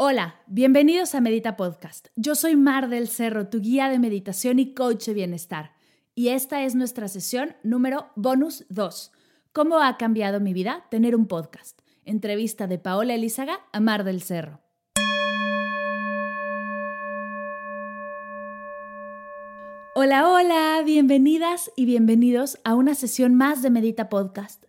Hola, bienvenidos a Medita Podcast. Yo soy Mar del Cerro, tu guía de meditación y coach de bienestar. Y esta es nuestra sesión número bonus 2. ¿Cómo ha cambiado mi vida tener un podcast? Entrevista de Paola Elizaga a Mar del Cerro. Hola, hola, bienvenidas y bienvenidos a una sesión más de Medita Podcast.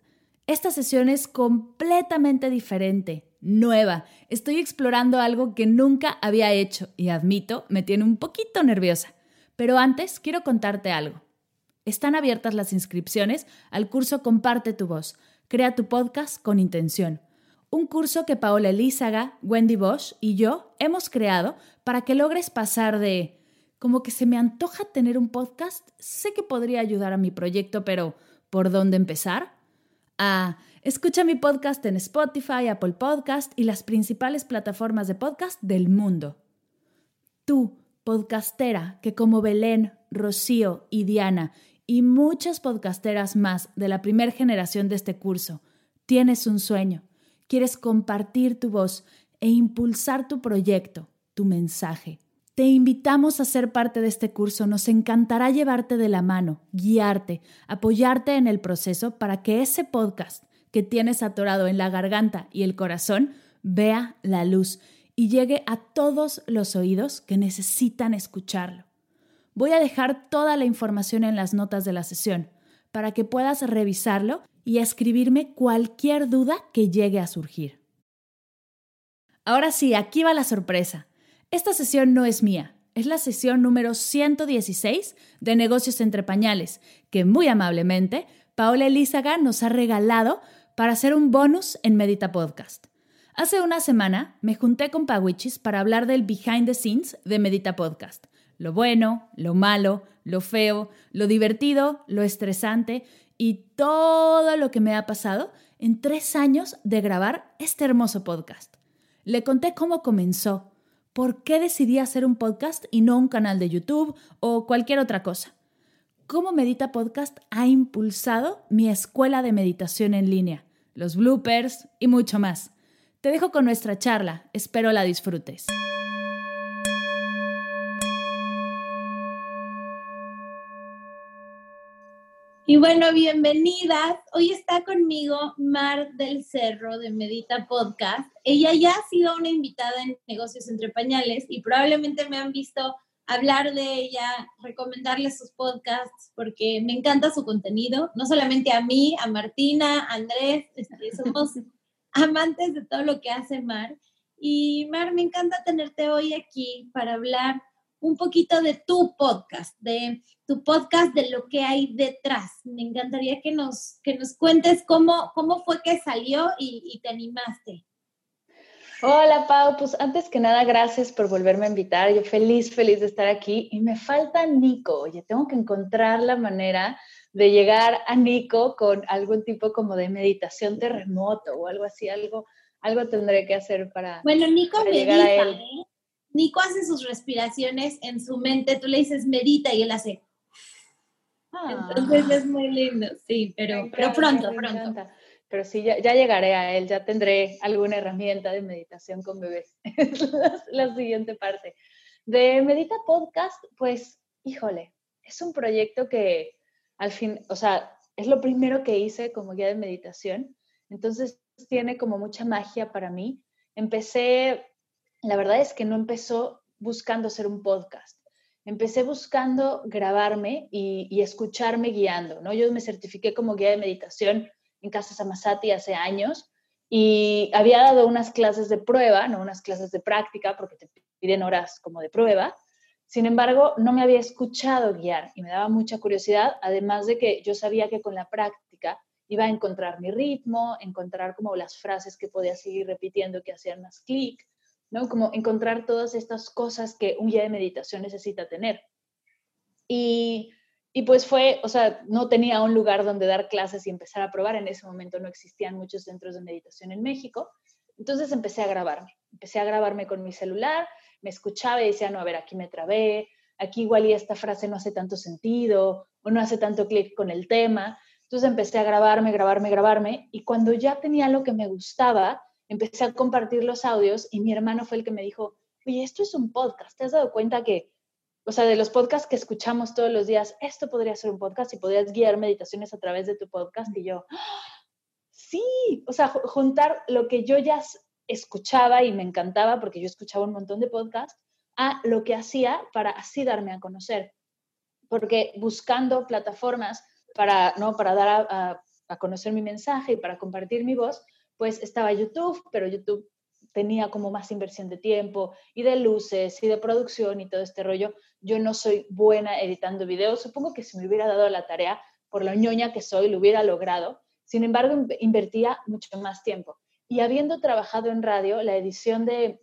Esta sesión es completamente diferente, nueva. Estoy explorando algo que nunca había hecho y admito, me tiene un poquito nerviosa. Pero antes quiero contarte algo. Están abiertas las inscripciones al curso Comparte tu voz. Crea tu podcast con intención. Un curso que Paola Elízaga, Wendy Bosch y yo hemos creado para que logres pasar de como que se me antoja tener un podcast, sé que podría ayudar a mi proyecto, pero ¿por dónde empezar? Ah, escucha mi podcast en Spotify, Apple Podcast y las principales plataformas de podcast del mundo. Tú, podcastera, que como Belén, Rocío y Diana y muchas podcasteras más de la primera generación de este curso, tienes un sueño, quieres compartir tu voz e impulsar tu proyecto, tu mensaje. Te invitamos a ser parte de este curso. Nos encantará llevarte de la mano, guiarte, apoyarte en el proceso para que ese podcast que tienes atorado en la garganta y el corazón vea la luz y llegue a todos los oídos que necesitan escucharlo. Voy a dejar toda la información en las notas de la sesión para que puedas revisarlo y escribirme cualquier duda que llegue a surgir. Ahora sí, aquí va la sorpresa. Esta sesión no es mía, es la sesión número 116 de Negocios entre Pañales, que muy amablemente Paola Elízaga nos ha regalado para hacer un bonus en Medita Podcast. Hace una semana me junté con Pawichis para hablar del behind the scenes de Medita Podcast. Lo bueno, lo malo, lo feo, lo divertido, lo estresante y todo lo que me ha pasado en tres años de grabar este hermoso podcast. Le conté cómo comenzó, ¿por qué decidí hacer un podcast y no un canal de YouTube o cualquier otra cosa? ¿Cómo Medita Podcast ha impulsado mi escuela de meditación en línea, los bloopers y mucho más? Te dejo con nuestra charla, espero la disfrutes. Y bueno, bienvenidas. Hoy está conmigo Mar del Cerro de Medita Podcast. Ella ya ha sido una invitada en Negocios entre Pañales y probablemente me han visto hablar de ella, recomendarle sus podcasts porque me encanta su contenido, no solamente a mí, a Martina, a Andrés, este, somos amantes de todo lo que hace Mar. Y Mar, me encanta tenerte hoy aquí para hablar un poquito de tu podcast, de tu podcast, de lo que hay detrás. Me encantaría que nos, que nos cuentes cómo, cómo fue que salió y, y te animaste. Hola Pau, pues antes que nada, gracias por volverme a invitar. Yo feliz, feliz de estar aquí. Y me falta Nico. Oye, tengo que encontrar la manera de llegar a Nico con algún tipo como de meditación terremoto o algo así, algo, algo tendré que hacer para, bueno, Nico para medita, llegar a él. ¿eh? Nico hace sus respiraciones en su mente, tú le dices medita y él hace. Ah. Entonces es muy lindo, sí, pero, pero pronto, pronto. encanta. Pero sí, ya, llegaré a él, ya tendré alguna herramienta de meditación con bebés. Es la, siguiente parte. De Medita Podcast, pues, híjole, es un proyecto que al fin, o sea, es lo primero que hice como guía de meditación. Entonces tiene como mucha magia para mí. Empecé, la verdad es que no empezó buscando hacer un podcast. Empecé buscando grabarme y escucharme guiando, ¿no? Yo me certifiqué como guía de meditación en Casa Samasati hace años y había dado unas clases de prueba, no unas clases de práctica, porque te piden horas como de prueba. Sin embargo, no me había escuchado guiar y me daba mucha curiosidad, además de que yo sabía que con la práctica iba a encontrar mi ritmo, encontrar como las frases que podía seguir repitiendo que hacían más clic, ¿no? Como encontrar todas estas cosas que un guía de meditación necesita tener. Y, y pues fue, o sea, no tenía un lugar donde dar clases y empezar a probar. En ese momento no existían muchos centros de meditación en México. Entonces empecé a grabarme. Empecé a grabarme con mi celular, me escuchaba y decía, no, a ver, aquí me trabé, aquí igual esta frase no hace tanto sentido o no hace tanto clic con el tema. Entonces empecé a grabarme, grabarme, grabarme y cuando ya tenía lo que me gustaba, empecé a compartir los audios y mi hermano fue el que me dijo, oye, esto es un podcast, ¿te has dado cuenta que, o sea, de los podcasts que escuchamos todos los días, esto podría ser un podcast y podrías guiar meditaciones a través de tu podcast? Y yo, sí, o sea, juntar lo que yo ya escuchaba y me encantaba porque yo escuchaba un montón de podcasts a lo que hacía para así darme a conocer. Porque buscando plataformas para, ¿no? para dar a, conocer mi mensaje y para compartir mi voz, pues estaba YouTube, pero YouTube tenía como más inversión de tiempo y de luces y de producción y todo este rollo. Yo no soy buena editando videos. Supongo que si me hubiera dado la tarea, por la ñoña que soy, lo hubiera logrado. Sin embargo, invertía mucho más tiempo. Y habiendo trabajado en radio, la edición de,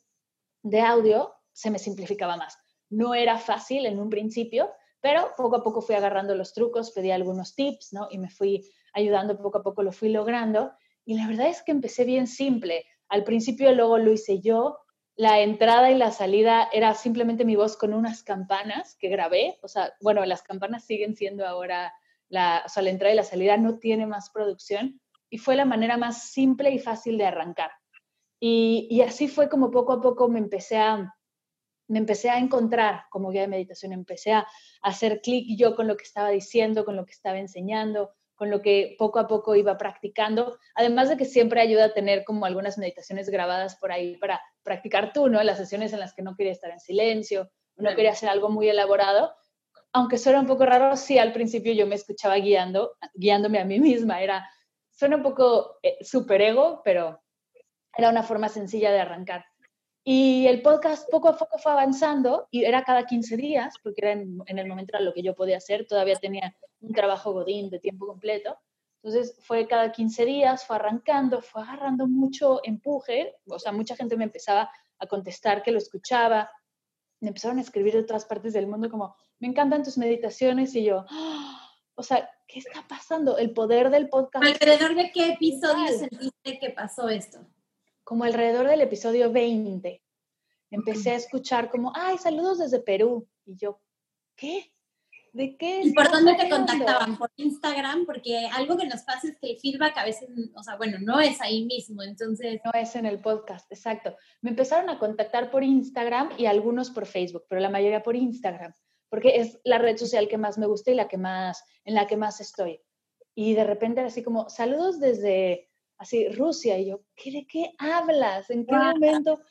de audio se me simplificaba más. No era fácil en un principio, pero poco a poco fui agarrando los trucos, pedí algunos tips, ¿no? Y me fui ayudando, poco a poco lo fui logrando. Y la verdad es que empecé bien simple. Al principio luego lo hice yo. La entrada y la salida era simplemente mi voz con unas campanas que grabé. O sea, bueno, las campanas siguen siendo ahora, la, o sea, la entrada y la salida no tiene más producción. Y fue la manera más simple y fácil de arrancar. Y, y así fue como poco a poco me empecé a, me empecé a encontrar como guía de meditación, empecé a, hacer clic yo con lo que estaba diciendo, con lo que estaba enseñando, con lo que poco a poco iba practicando, además de que siempre ayuda a tener como algunas meditaciones grabadas por ahí para practicar tú, ¿no? Las sesiones en las que no quería estar en silencio, no quería hacer algo muy elaborado, aunque suena un poco raro, sí, al principio yo me escuchaba guiando, guiándome a mí misma, era, suena un poco eh, super ego, pero era una forma sencilla de arrancar. Y el podcast poco a poco fue avanzando y era cada 15 días, porque era en, el momento era lo que yo podía hacer, todavía tenía un trabajo godín de tiempo completo. Entonces fue cada 15 días, fue arrancando, fue agarrando mucho empuje, o sea, mucha gente me empezaba a contestar que lo escuchaba, me empezaron a escribir de todas partes del mundo como, me encantan tus meditaciones y yo, ¡Ah! o sea, ¿qué está pasando? El poder del podcast. ¿Alrededor de qué episodio sentiste que pasó esto? Como alrededor del episodio 20, empecé a escuchar como, ay, saludos desde Perú. Y yo, ¿qué? ¿De qué? ¿Y por dónde te contactaban? ¿Por Instagram? Porque algo que nos pasa es que el feedback a veces, o sea, bueno, no es ahí mismo, entonces... No es en el podcast, exacto. Me empezaron a contactar por Instagram y algunos por Facebook, pero la mayoría por Instagram, porque es la red social que más me gusta y la que más, en la que más estoy. Y de repente era así como, saludos desde así, Rusia, y yo, ¿qué, ¿de qué hablas? ¿En qué momento?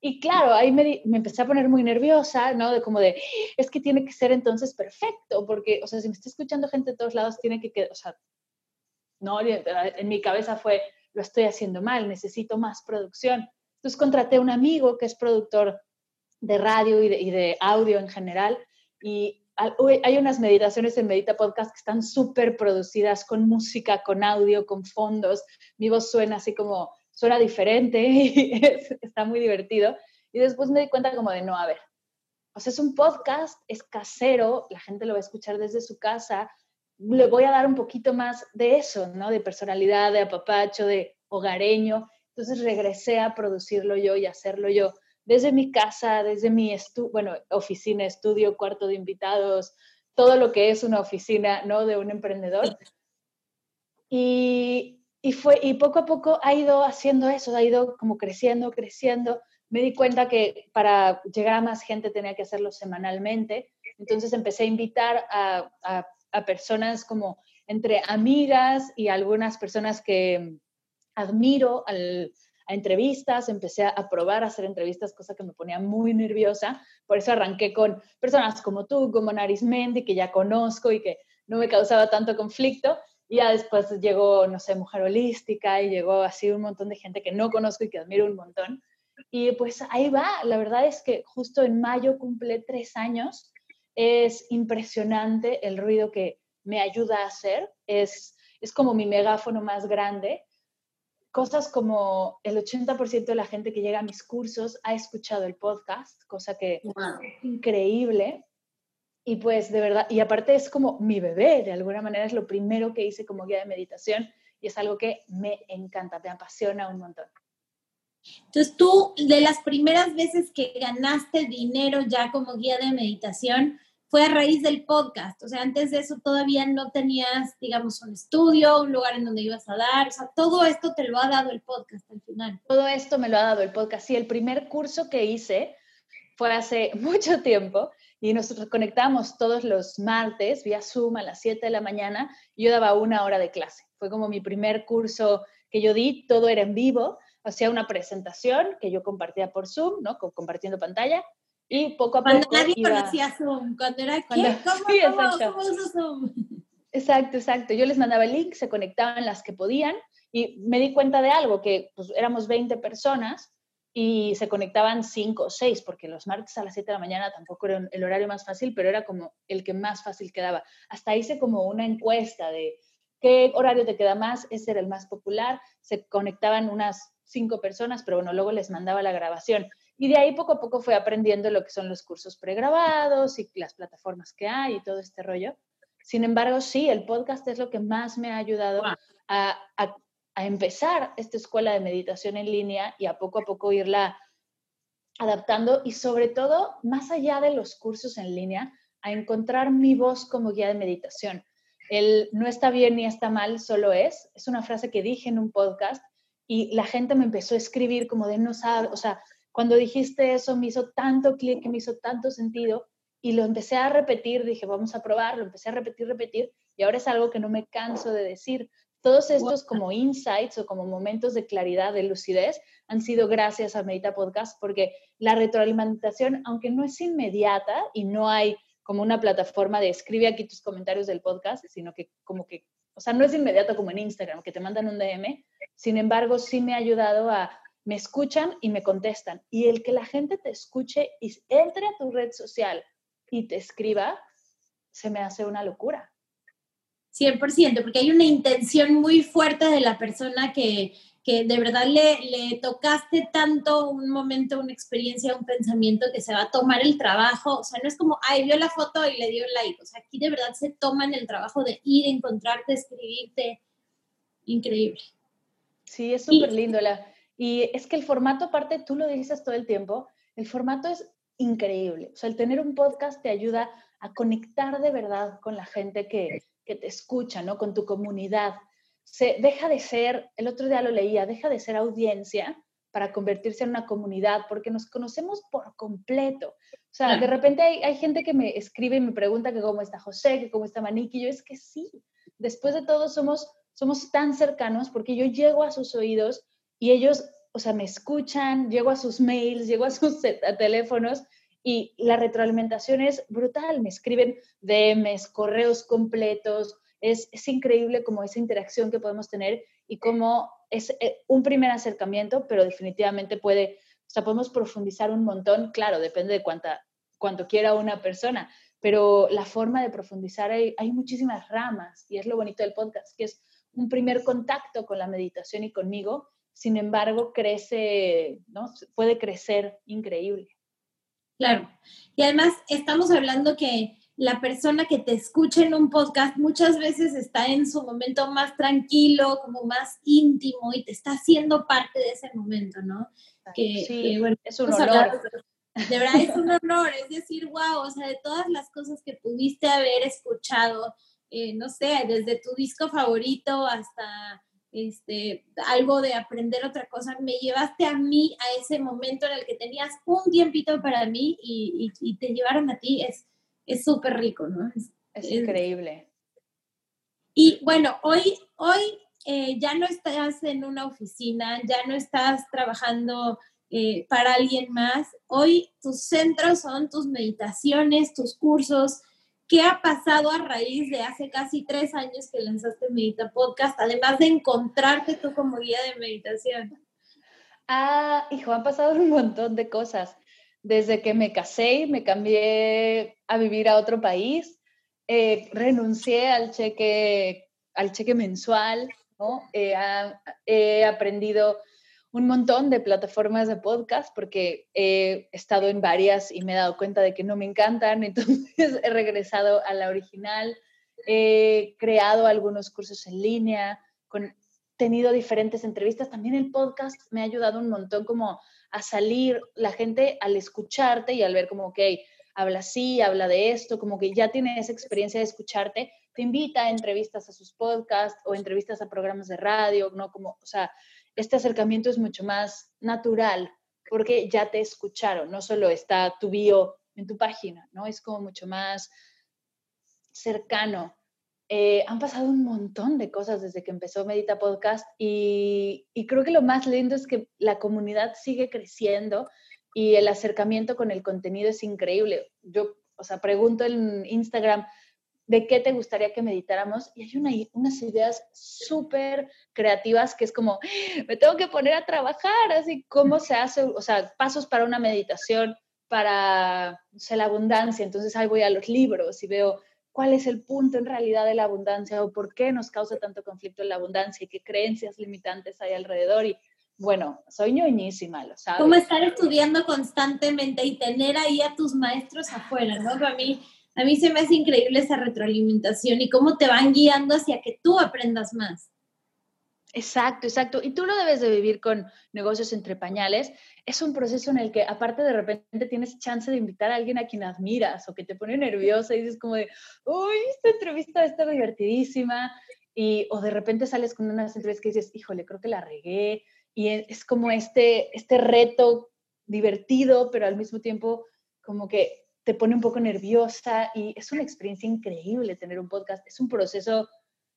Y claro, ahí me, me, empecé a poner muy nerviosa, ¿no? De como de, es que tiene que ser entonces perfecto, porque, o sea, si me está escuchando gente de todos lados, tiene que, o sea, no, en mi cabeza fue, lo estoy haciendo mal, necesito más producción. Entonces contraté a un amigo que es productor de radio y de, y de audio en general, y hay unas meditaciones en Medita Podcast que están súper producidas con música, con audio, con fondos. Mi voz suena así como, suena diferente y está muy divertido. Y después me di cuenta como de, no, a ver, o sea, es un podcast, es casero, la gente lo va a escuchar desde su casa. Le voy a dar un poquito más de eso, ¿no? De personalidad, de apapacho, de hogareño. Entonces regresé a producirlo yo y hacerlo yo desde mi casa, desde mi bueno, oficina, estudio, cuarto de invitados, todo lo que es una oficina, ¿no? De un emprendedor. Y, y, fue, y poco a poco ha ido haciendo eso, ha ido como creciendo, creciendo. Me di cuenta que para llegar a más gente tenía que hacerlo semanalmente. Entonces empecé a invitar a, a, a personas como entre amigas y algunas personas que admiro al, a entrevistas, empecé a probar a hacer entrevistas, cosa que me ponía muy nerviosa. Por eso arranqué con personas como tú, como Narismendi, que ya conozco y que no me causaba tanto conflicto. Y ya después llegó, no sé, Mujer Holística y llegó así un montón de gente que no conozco y que admiro un montón. Y pues ahí va, la verdad es que justo en mayo cumple tres años. Es impresionante el ruido que me ayuda a hacer. Es es como mi megáfono más grande. Cosas como el 80% de la gente que llega a mis cursos ha escuchado el podcast, cosa que es increíble. Y pues de verdad, y aparte es como mi bebé, de alguna manera es lo primero que hice como guía de meditación y es algo que me encanta, me apasiona un montón. Entonces tú, de las primeras veces que ganaste dinero ya como guía de meditación, fue a raíz del podcast. O sea, antes de eso todavía no tenías, digamos, un estudio, un lugar en donde ibas a dar. O sea, todo esto te lo ha dado el podcast al final. Todo esto me lo ha dado el podcast. Sí, el primer curso que hice fue hace mucho tiempo y nosotros conectamos todos los martes vía Zoom a las 7 de la mañana y yo daba una hora de clase. Fue como mi primer curso que yo di, todo era en vivo hacía una presentación que yo compartía por Zoom, ¿no? Compartiendo pantalla. Y poco a poco. Cuando nadie conocía Zoom, cuando era ¿Cómo, sí, exacto. Zoom? Exacto, exacto. Yo les mandaba el link, se conectaban las que podían y me di cuenta de algo, que pues, éramos 20 personas y se conectaban 5 o 6, porque los martes a las 7 de la mañana tampoco era el horario más fácil, pero era como el que más fácil quedaba. Hasta hice como una encuesta de qué horario te queda más, ese era el más popular, se conectaban unas cinco personas, pero bueno, luego les mandaba la grabación. Y de ahí poco a poco fue aprendiendo lo que son los cursos pregrabados y las plataformas que hay y todo este rollo. Sin embargo, sí, el podcast es lo que más me ha ayudado a, a empezar esta escuela de meditación en línea y a poco a poco irla adaptando y sobre todo, más allá de los cursos en línea, a encontrar mi voz como guía de meditación. El no está bien ni está mal, solo es. Es una frase que dije en un podcast y la gente me empezó a escribir como de no sabe, o sea, cuando dijiste eso me hizo tanto clic, me hizo tanto sentido y lo empecé a repetir, dije, vamos a probar, lo empecé a repetir, repetir y ahora es algo que no me canso de decir. Todos estos como insights o como momentos de claridad, de lucidez, han sido gracias a Medita Podcast porque la retroalimentación, aunque no es inmediata y no hay como una plataforma de escribe aquí tus comentarios del podcast, sino que como que, o sea, no es inmediato como en Instagram, que te mandan un DM, sin embargo, sí me ha ayudado a, me escuchan y me contestan. Y el que la gente te escuche y entre a tu red social y te escriba, se me hace una locura. 100%, porque hay una intención muy fuerte de la persona que, que de verdad le, le, tocaste tanto un momento, una experiencia, un pensamiento que se va a tomar el trabajo. O sea, no es como, ay, vio la foto y le dio like. O sea, aquí de verdad se toman el trabajo de ir, encontrarte, escribirte. Increíble. Sí, es súper lindo. La, y es que el formato, aparte, tú lo dices todo el tiempo, el formato es increíble. O sea, el tener un podcast te ayuda a conectar de verdad con la gente que, que te escucha, ¿no? Con tu comunidad. Se, deja de ser, el otro día lo leía, deja de ser audiencia para convertirse en una comunidad, porque nos conocemos por completo. O sea, de repente hay, hay, gente que me escribe y me pregunta que cómo está José, que cómo está Maniki, y yo es que sí, después de todo somos somos tan cercanos porque yo llego a sus oídos y ellos, o sea, me escuchan, llego a sus mails, llego a sus teléfonos y la retroalimentación es brutal. Me escriben DMs, correos completos. Es, es increíble como esa interacción que podemos tener y cómo es eh, un primer acercamiento, pero definitivamente puede, o sea, podemos profundizar un montón. Claro, depende de cuánta, cuánto quiera una persona, pero la forma de profundizar hay, hay muchísimas ramas y es lo bonito del podcast, que es un primer contacto con la meditación y conmigo, sin embargo, crece, ¿no? Puede crecer increíble. Claro. Y además estamos hablando que la persona que te escucha en un podcast muchas veces está en su momento más tranquilo, como más íntimo y te está haciendo parte de ese momento, ¿no? Que, sí, bueno, es un honor. De verdad es un honor, es decir, wow, o sea, de todas las cosas que pudiste haber escuchado, eh, no sé, desde tu disco favorito hasta este, algo de aprender otra cosa, me llevaste a mí a ese momento en el que tenías un tiempito para mí y, te llevaron a ti, es súper rico, ¿no? Es, increíble. Y bueno, hoy, hoy eh, ya no estás en una oficina, ya no estás trabajando eh, para alguien más. Hoy tus centros son tus meditaciones, tus cursos, ¿Qué ha pasado a raíz de hace casi tres años que lanzaste Medita Podcast, además de encontrarte tú como guía de meditación? Ah, hijo, han pasado un montón de cosas. Desde que me casé me cambié a vivir a otro país, eh, renuncié al cheque al cheque mensual, ¿no? he aprendido un montón de plataformas de podcast porque he estado en varias y me he dado cuenta de que no me encantan, entonces he regresado a la original, he creado algunos cursos en línea, con, tenido diferentes entrevistas, también el podcast me ha ayudado un montón como a salir la gente al escucharte y al ver como, ok, habla así, habla de esto, como que ya tiene esa experiencia de escucharte, te invita a entrevistas a sus podcasts o entrevistas a programas de radio, ¿no? Como, o sea, este acercamiento es mucho más natural porque ya te escucharon, no solo está tu bio en tu página, ¿no? Es como mucho más cercano. Eh, han pasado un montón de cosas desde que empezó Medita Podcast y, y, creo que lo más lindo es que la comunidad sigue creciendo y el acercamiento con el contenido es increíble. Yo, o sea, pregunto en Instagram, de qué te gustaría que meditáramos y hay una, unas ideas súper creativas que es como, me tengo que poner a trabajar, así cómo se hace, o sea, pasos para una meditación para la abundancia. Entonces ahí voy a los libros y veo cuál es el punto en realidad de la abundancia o por qué nos causa tanto conflicto en la abundancia y qué creencias limitantes hay alrededor. Y bueno, soy ñoñísima, lo sabes. Como estar estudiando constantemente y tener ahí a tus maestros afuera, ¿no? Para mí a mí se me hace increíble esa retroalimentación y cómo te van guiando hacia que tú aprendas más. Exacto, exacto. Y tú lo debes de vivir con negocios entre pañales. Es un proceso en el que aparte de repente tienes chance de invitar a alguien a quien admiras o que te pone nerviosa y dices como de, uy, esta entrevista está divertidísima. Y, o de repente sales con unas entrevistas que dices, híjole, creo que la regué. Y es como este, este reto divertido, pero al mismo tiempo como que te pone un poco nerviosa y es una experiencia increíble tener un podcast. Es un proceso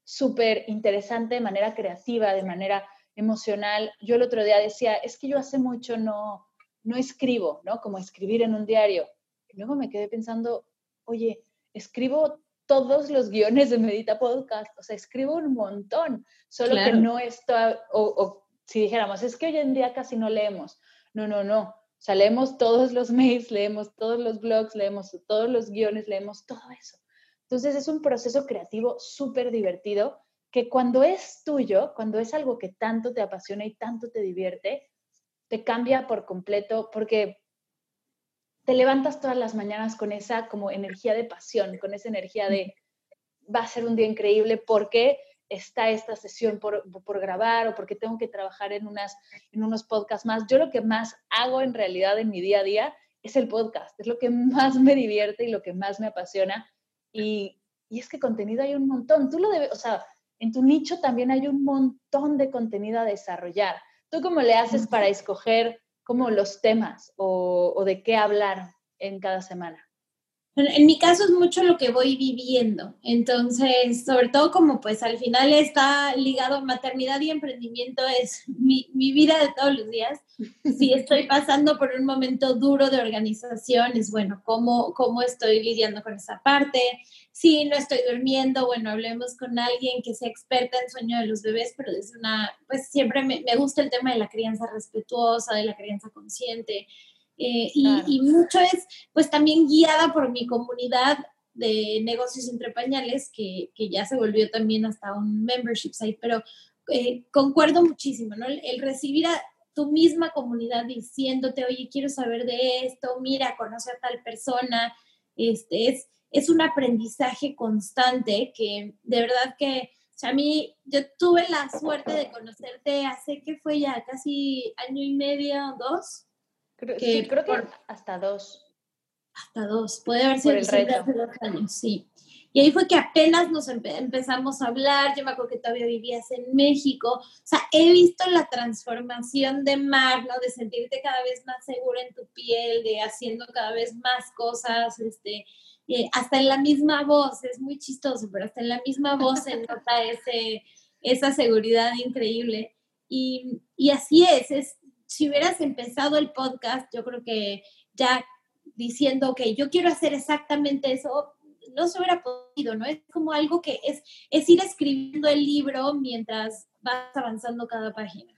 súper interesante de manera creativa, de manera emocional. Yo el otro día decía, es que yo hace mucho no, no escribo, ¿no? Como escribir en un diario. Y luego me quedé pensando, oye, escribo todos los guiones de Medita Podcast, o sea, escribo un montón, solo que no está, o, o si dijéramos, es que hoy en día casi no leemos. No, no, no. O sea, leemos todos los mails, leemos todos los blogs, leemos todos los guiones, leemos todo eso. Entonces es un proceso creativo súper divertido que cuando es tuyo, cuando es algo que tanto te apasiona y tanto te divierte, te cambia por completo porque te levantas todas las mañanas con esa como energía de pasión, con esa energía de va a ser un día increíble porque está esta sesión por, grabar o porque tengo que trabajar en, unas, en unos podcasts más. Yo lo que más hago en realidad en mi día a día es el podcast, es lo que más me divierte y lo que más me apasiona. Y, y es que contenido hay un montón. Tú lo debes, o sea, en tu nicho también hay un montón de contenido a desarrollar. ¿Tú cómo le haces para escoger como los temas o, o de qué hablar en cada semana? En mi caso es mucho lo que voy viviendo, entonces, sobre todo como pues al final está ligado maternidad y emprendimiento, es mi, mi vida de todos los días. Si estoy pasando por un momento duro de organización, es bueno, ¿cómo, cómo estoy lidiando con esa parte? Si no estoy durmiendo, bueno, hablemos con alguien que sea experta en sueño de los bebés, pero desde una, pues siempre me, me gusta el tema de la crianza respetuosa, de la crianza consciente. Eh, y, mucho es pues también guiada por mi comunidad de negocios entre pañales, que, que ya se volvió también hasta un membership site, pero eh, concuerdo muchísimo, ¿no? El, recibir a tu misma comunidad diciéndote, oye, quiero saber de esto, mira, conoce a tal persona, este, es, es un aprendizaje constante que de verdad que, o sea, a mí, yo tuve la suerte de conocerte hace que fue ya casi año y medio, dos, Creo, que, creo que hasta dos. Hasta dos, puede haber sido hace dos años, sí. Y ahí fue que apenas nos empezamos a hablar, yo me acuerdo que todavía vivías en México, o sea, he visto la transformación de Mar, ¿no? De sentirte cada vez más segura en tu piel, de haciendo cada vez más cosas, este, eh, hasta en la misma voz, es muy chistoso, pero hasta en la misma voz se nota ese, esa seguridad increíble. Y, y así es, es, si hubieras empezado el podcast, yo creo que ya diciendo que yo quiero hacer exactamente eso, no se hubiera podido, ¿no? Es como algo que es, es ir escribiendo el libro mientras vas avanzando cada página.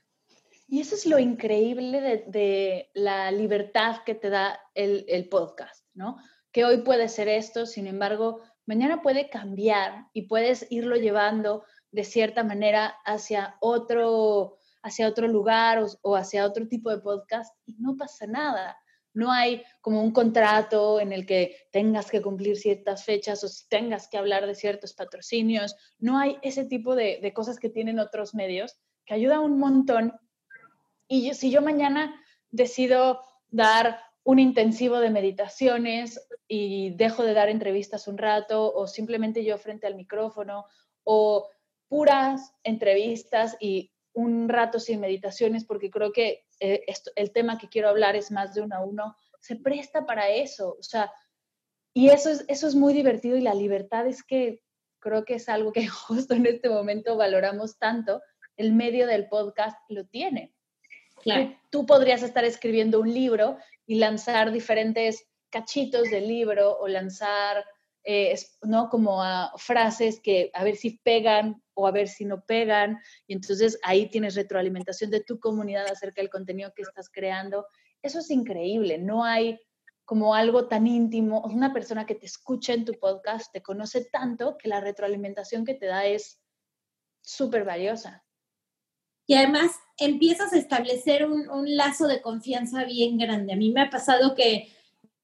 Y eso es lo increíble de, la libertad que te da el, el, podcast, ¿no? Que hoy puede ser esto, sin embargo, mañana puede cambiar y puedes irlo llevando de cierta manera hacia otro, hacia otro lugar o, hacia otro tipo de podcast y no pasa nada. No hay como un contrato en el que tengas que cumplir ciertas fechas o tengas que hablar de ciertos patrocinios. No hay ese tipo de, de cosas que tienen otros medios que ayuda un montón. Y si yo mañana decido dar un intensivo de meditaciones y dejo de dar entrevistas un rato o simplemente yo frente al micrófono o puras entrevistas y un rato sin meditaciones porque creo que eh, el tema que quiero hablar es más de uno a uno, se presta para eso, o sea, y eso es, eso es muy divertido y la libertad es que creo que es algo que justo en este momento valoramos tanto, el medio del podcast lo tiene. Tú, podrías estar escribiendo un libro y lanzar diferentes cachitos del libro o lanzar, eh, ¿no? Como frases que a ver si pegan o a ver si no pegan. Y entonces ahí tienes retroalimentación de tu comunidad acerca del contenido que estás creando. Eso es increíble. No hay como algo tan íntimo. Una persona que te escucha en tu podcast te conoce tanto que la retroalimentación que te da es súper valiosa y además empiezas a establecer un, lazo de confianza bien grande. A mí me ha pasado que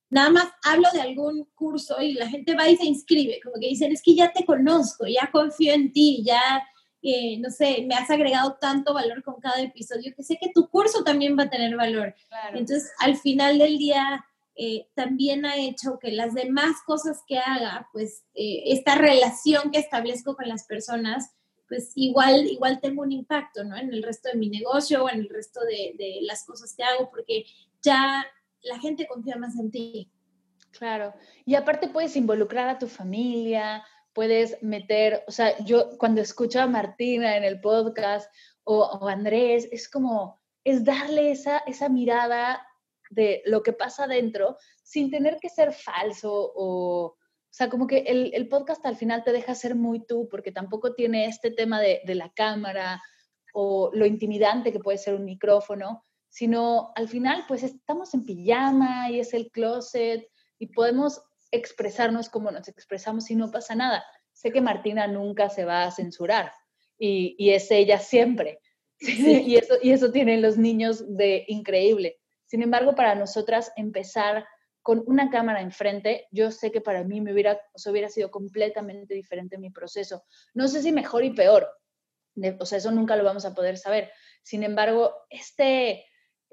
nada más hablo de algún curso y la gente va y se inscribe, como que dicen, es que ya te conozco, ya confío en ti, ya, eh, no sé, me has agregado tanto valor con cada episodio que sé que tu curso también va a tener valor. Entonces, al final del día, eh, también ha hecho que las demás cosas que haga, pues eh, esta relación que establezco con las personas, pues igual, igual tengo un impacto, ¿no? En el resto de mi negocio o en el resto de, de las cosas que hago, porque ya la gente confía más en ti. Claro. Y aparte puedes involucrar a tu familia, puedes meter, o sea, yo cuando escucho a Martina en el podcast o, o Andrés, es como, es darle esa, esa mirada de lo que pasa adentro sin tener que ser falso o, o sea, como que el, podcast al final te deja ser muy tú, porque tampoco tiene este tema de, la cámara o lo intimidante que puede ser un micrófono, sino al final pues estamos en pijama y es el closet y podemos expresarnos como nos expresamos y no pasa nada. Sé que Martina nunca se va a censurar y, y es ella siempre. y, eso, y eso tienen los niños de increíble. Sin embargo, para nosotras empezar con una cámara enfrente, yo sé que para mí me hubiera, o hubiera sido completamente diferente mi proceso. No sé si mejor y peor, o sea, eso nunca lo vamos a poder saber. Sin embargo, este,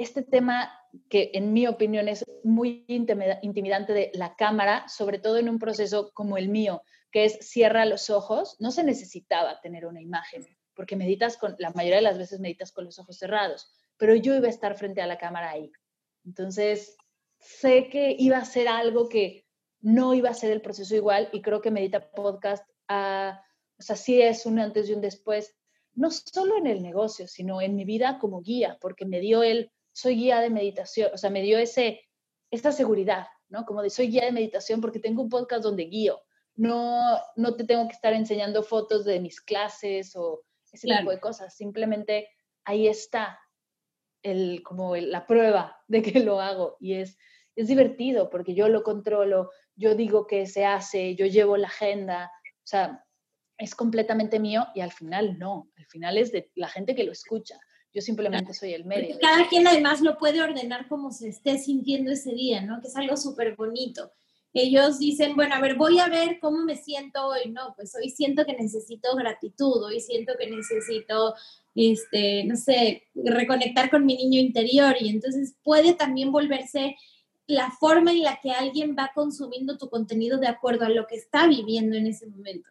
este tema que en mi opinión es muy intimidante de la cámara, sobre todo en un proceso como el mío, que es cierra los ojos, no se necesitaba tener una imagen, porque meditas con, la mayoría de las veces meditas con los ojos cerrados, pero yo iba a estar frente a la cámara ahí. Entonces, sé que iba a ser algo que no iba a ser el proceso igual y creo que Medita Podcast, uh, o sea, sí es un antes y un después, no solo en el negocio, sino en mi vida como guía, porque me dio el, soy guía de meditación, o sea, me dio ese, esa seguridad, ¿no? Como de soy guía de meditación porque tengo un podcast donde guío, no, no te tengo que estar enseñando fotos de mis clases o ese tipo de cosas, simplemente ahí está el, como la prueba de que lo hago. Y es es divertido porque yo lo controlo, yo digo que se hace, yo llevo la agenda, o sea, es completamente mío y al final no, al final es de la gente que lo escucha. Yo simplemente soy el medio. cada quien además lo puede ordenar como se esté sintiendo ese día, ¿no? Que es algo súper bonito. Ellos dicen, bueno, a ver, voy a ver cómo me siento hoy, ¿no? Pues hoy siento que necesito gratitud, hoy siento que necesito, este, no sé, reconectar con mi niño interior y entonces puede también volverse la forma en la que alguien va consumiendo tu contenido de acuerdo a lo que está viviendo en ese momento.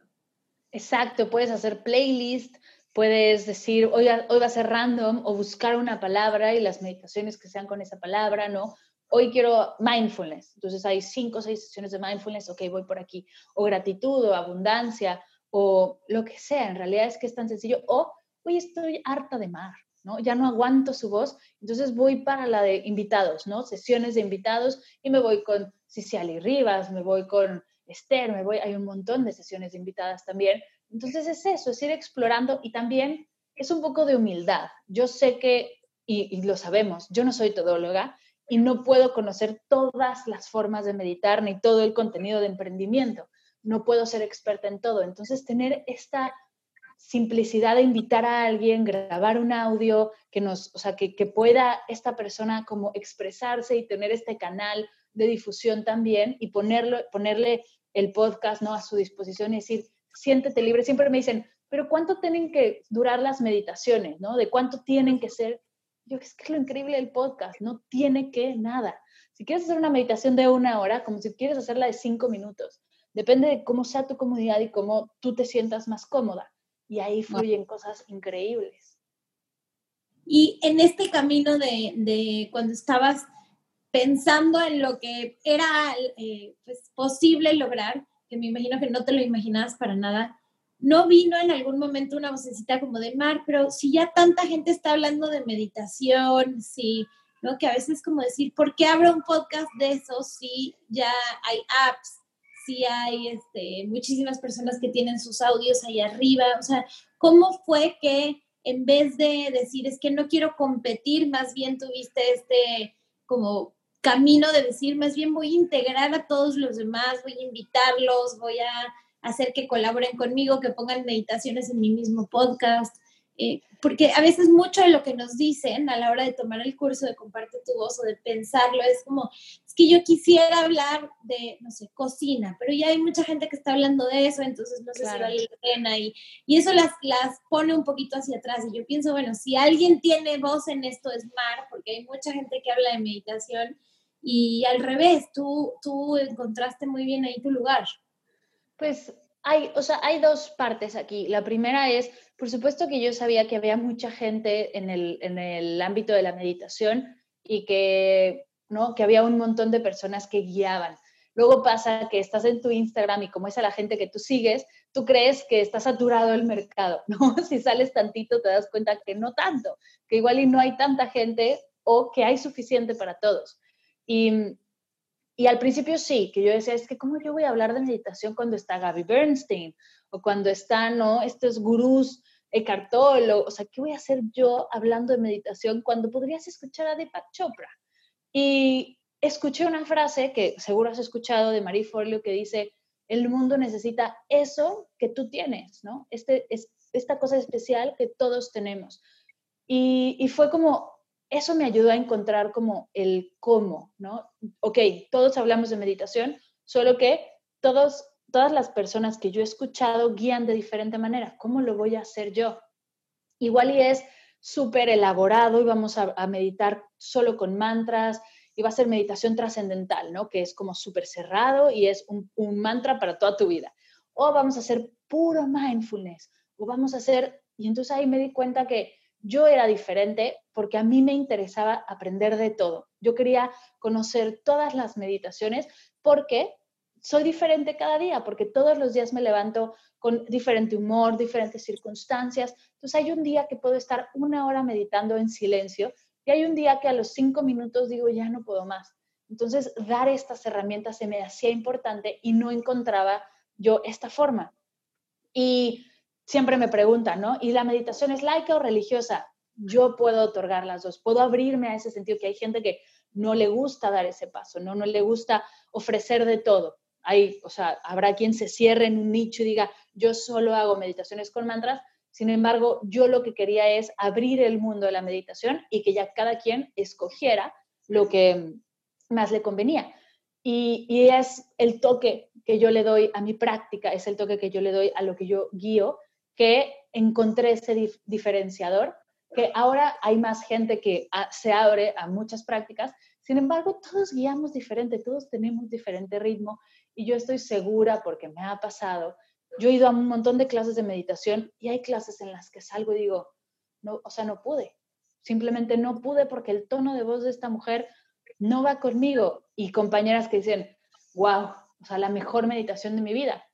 Exacto, puedes hacer playlist, puedes decir, hoy, hoy va a ser random o buscar una palabra y las meditaciones que sean con esa palabra, ¿no? Hoy quiero mindfulness, entonces hay cinco o seis sesiones de mindfulness, ok, voy por aquí, o gratitud o abundancia o lo que sea, en realidad es que es tan sencillo, o hoy estoy harta de mar, ¿no? Ya no aguanto su voz, entonces voy para la de invitados, ¿no? Sesiones de invitados y me voy con Ciciali Rivas, me voy con Esther, me voy, hay un montón de sesiones de invitadas también. Entonces es eso, es ir explorando y también es un poco de humildad. Yo sé que, y, lo sabemos, yo no soy todóloga y no puedo conocer todas las formas de meditar ni todo el contenido de emprendimiento. No puedo ser experta en todo. Entonces tener esta simplicidad de invitar a alguien, grabar un audio, que nos, o sea, que, que pueda esta persona como expresarse y tener este canal de difusión también y ponerlo, ponerle el podcast ¿no? a su disposición y decir, siéntete libre. Siempre me dicen, pero ¿cuánto tienen que durar las meditaciones? ¿no? ¿De cuánto tienen que ser? Yo, es que es lo increíble del podcast, no tiene que nada. Si quieres hacer una meditación de una hora, como si quieres hacerla de cinco minutos, depende de cómo sea tu comunidad y cómo tú te sientas más cómoda. Y ahí fluyen cosas increíbles. Y en este camino de, de cuando estabas pensando en lo que era eh, pues, posible lograr, que me imagino que no te lo imaginabas para nada, ¿no vino en algún momento una vocecita como de Mar, pero si ya tanta gente está hablando de meditación, si, ¿no? Que a veces como decir, ¿por qué abro un podcast de eso si ya hay apps, si hay este, muchísimas personas que tienen sus audios ahí arriba? O sea, ¿cómo fue que en vez de decir, es que no quiero competir, más bien tuviste este como camino de decir, más bien voy a integrar a todos los demás, voy a invitarlos, voy a hacer que colaboren conmigo, que pongan meditaciones en mi mismo podcast. Eh, porque a veces mucho de lo que nos dicen a la hora de tomar el curso de comparte tu voz o de pensarlo es como, es que yo quisiera hablar de, no sé, cocina, pero ya hay mucha gente que está hablando de eso, entonces no sé si vale la pena y, y eso las, las pone un poquito hacia atrás y yo pienso, bueno, si alguien tiene voz en esto es Mar, porque hay mucha gente que habla de meditación y al revés, tú, tú encontraste muy bien ahí tu lugar. Pues hay, o sea, hay dos partes aquí. La primera es, por supuesto que yo sabía que había mucha gente en el, en el ámbito de la meditación y que, ¿no? que había un montón de personas que guiaban. Luego pasa que estás en tu Instagram y como es a la gente que tú sigues, tú crees que está saturado el mercado, ¿no? Si sales tantito te das cuenta que no tanto, que igual y no hay tanta gente o que hay suficiente para todos. Y, y al principio sí, que yo decía, es que ¿cómo yo voy a hablar de meditación cuando está Gaby Bernstein? O cuando están, ¿no? Estos gurús, Eckhart Tolle, o, sea, ¿qué voy a hacer yo hablando de meditación cuando podrías escuchar a Deepak Chopra? Y escuché una frase que seguro has escuchado de Marie Forleo que dice, el mundo necesita eso que tú tienes, ¿no? Este, es, esta cosa especial que todos tenemos. Y, y fue como, eso me ayudó a encontrar como el cómo, ¿no? Ok, todos hablamos de meditación, solo que todos, todas las personas que yo he escuchado guían de diferente manera. ¿Cómo lo voy a hacer yo? Igual y es súper elaborado y vamos a, meditar solo con mantras y va a ser meditación trascendental, ¿no? Que es como súper cerrado y es un, un mantra para toda tu vida. O vamos a hacer puro mindfulness o vamos a hacer, y entonces ahí me di cuenta que yo era diferente porque a mí me interesaba aprender de todo. Yo quería conocer todas las meditaciones porque soy diferente cada día, porque todos los días me levanto con diferente humor, diferentes circunstancias. Entonces hay un día que puedo estar una hora meditando en silencio y hay un día que a los cinco minutos digo, ya no puedo más. Entonces dar estas herramientas se me hacía importante y no encontraba yo esta forma. Y siempre me preguntan, ¿no? ¿Y la meditación es laica o religiosa? Yo puedo otorgar las dos, puedo abrirme a ese sentido que hay gente que no le gusta dar ese paso, ¿no? No le gusta ofrecer de todo. Hay, o sea, habrá quien se cierre en un nicho y diga, yo solo hago meditaciones con mantras. Sin embargo, yo lo que quería es abrir el mundo de la meditación y que ya cada quien escogiera lo que más le convenía. Y, y, es el toque que yo le doy a mi práctica, es el toque que yo le doy a lo que yo guío que encontré ese diferenciador, que ahora hay más gente que se abre a muchas prácticas, sin embargo, todos guiamos diferente, todos tenemos diferente ritmo y yo estoy segura porque me ha pasado. Yo he ido a un montón de clases de meditación y hay clases en las que salgo y digo, no, o sea, no pude. Simplemente no pude porque el tono de voz de esta mujer no va conmigo. Y compañeras que dicen, wow, o sea, la mejor meditación de mi vida.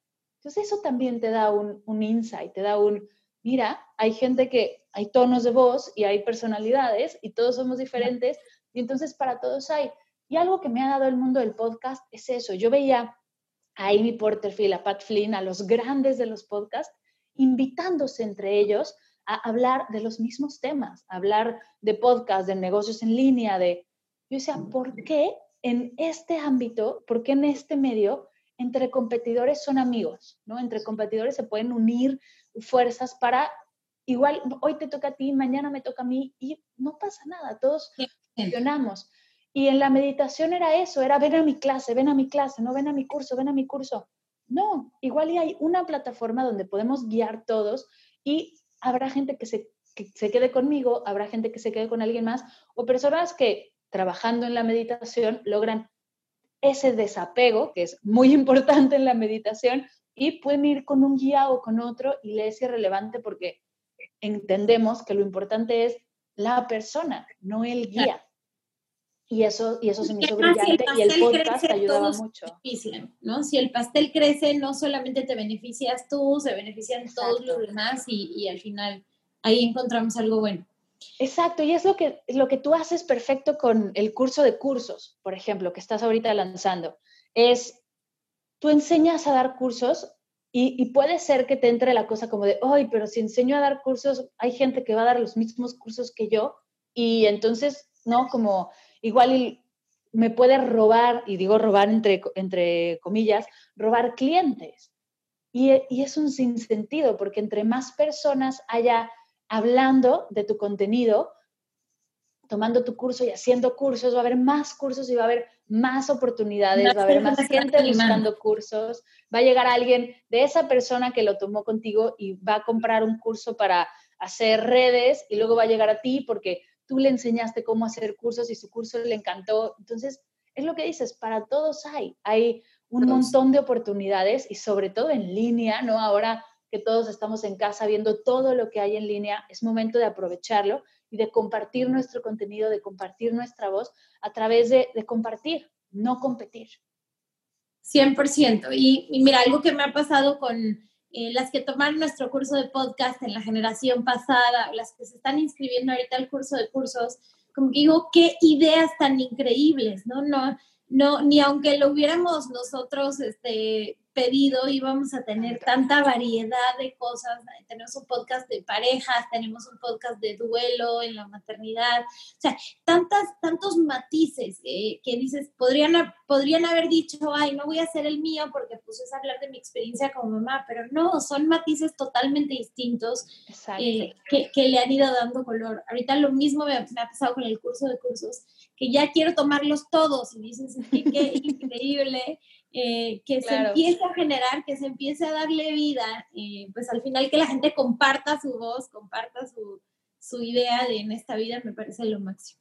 Entonces eso también te da un, un insight, te da un, mira, hay gente que hay tonos de voz y hay personalidades y todos somos diferentes y entonces para todos hay. Y algo que me ha dado el mundo del podcast es eso. Yo veía a Amy Porterfield, a Pat Flynn, a los grandes de los podcasts, invitándose entre ellos a hablar de los mismos temas, a hablar de podcast, de negocios en línea, de... Yo decía, ¿por qué en este ámbito, por qué en este medio entre competidores son amigos, ¿no? Entre competidores se pueden unir fuerzas para, igual, hoy te toca a ti, mañana me toca a mí y no pasa nada, todos funcionamos. Y en la meditación era eso, era ven a mi clase, ven a mi clase, no ven a mi curso, ven a mi curso. No, igual y hay una plataforma donde podemos guiar todos y habrá gente que se, que se quede conmigo, habrá gente que se quede con alguien más o personas que trabajando en la meditación logran ese desapego, que es muy importante en la meditación, y pueden ir con un guía o con otro y le es irrelevante porque entendemos que lo importante es la persona, no el guía. Y eso, y eso se me hizo brillante y el podcast ayudaba mucho. ¿no? Si el pastel crece, no solamente te beneficias tú, se benefician todos los demás y, y, al final ahí encontramos algo bueno. Exacto, y es lo que, lo que tú haces perfecto con el curso de cursos, por ejemplo, que estás ahorita lanzando. Es, tú enseñas a dar cursos y, y puede ser que te entre la cosa como de, ay, pero si enseño a dar cursos, hay gente que va a dar los mismos cursos que yo y entonces, ¿no? Como igual me puede robar, y digo robar entre, entre comillas, robar clientes. Y, y es un sinsentido, porque entre más personas haya hablando de tu contenido, tomando tu curso y haciendo cursos, va a haber más cursos y va a haber más oportunidades, va a haber más gente buscando cursos, va a llegar alguien de esa persona que lo tomó contigo y va a comprar un curso para hacer redes y luego va a llegar a ti porque tú le enseñaste cómo hacer cursos y su curso le encantó. Entonces, es lo que dices, para todos hay, hay un montón de oportunidades y sobre todo en línea, ¿no? Ahora que todos estamos en casa viendo todo lo que hay en línea, es momento de aprovecharlo y de compartir nuestro contenido, de compartir nuestra voz a través de, compartir, no competir. 100%. Y, y, mira, algo que me ha pasado con eh, las que tomaron nuestro curso de podcast en la generación pasada, las que se están inscribiendo ahorita al curso de cursos, como que digo, qué ideas tan increíbles, ¿no? No, no, ni aunque lo hubiéramos nosotros este, pedido íbamos a tener tanta variedad de cosas. Tenemos un podcast de parejas, tenemos un podcast de duelo en la maternidad, o sea, tantas, tantos matices que dices, podrían, podrían haber dicho, ay, no voy a hacer el mío porque pues es hablar de mi experiencia como mamá, pero no, son matices totalmente distintos eh, que, que, le han ido dando color. Ahorita lo mismo me, me, ha pasado con el curso de cursos, que ya quiero tomarlos todos y dices, qué, qué increíble. Eh, que se empiece a generar, que se empiece a darle vida, eh, pues al final que la gente comparta su voz, comparta su, su idea de en esta vida, me parece lo máximo.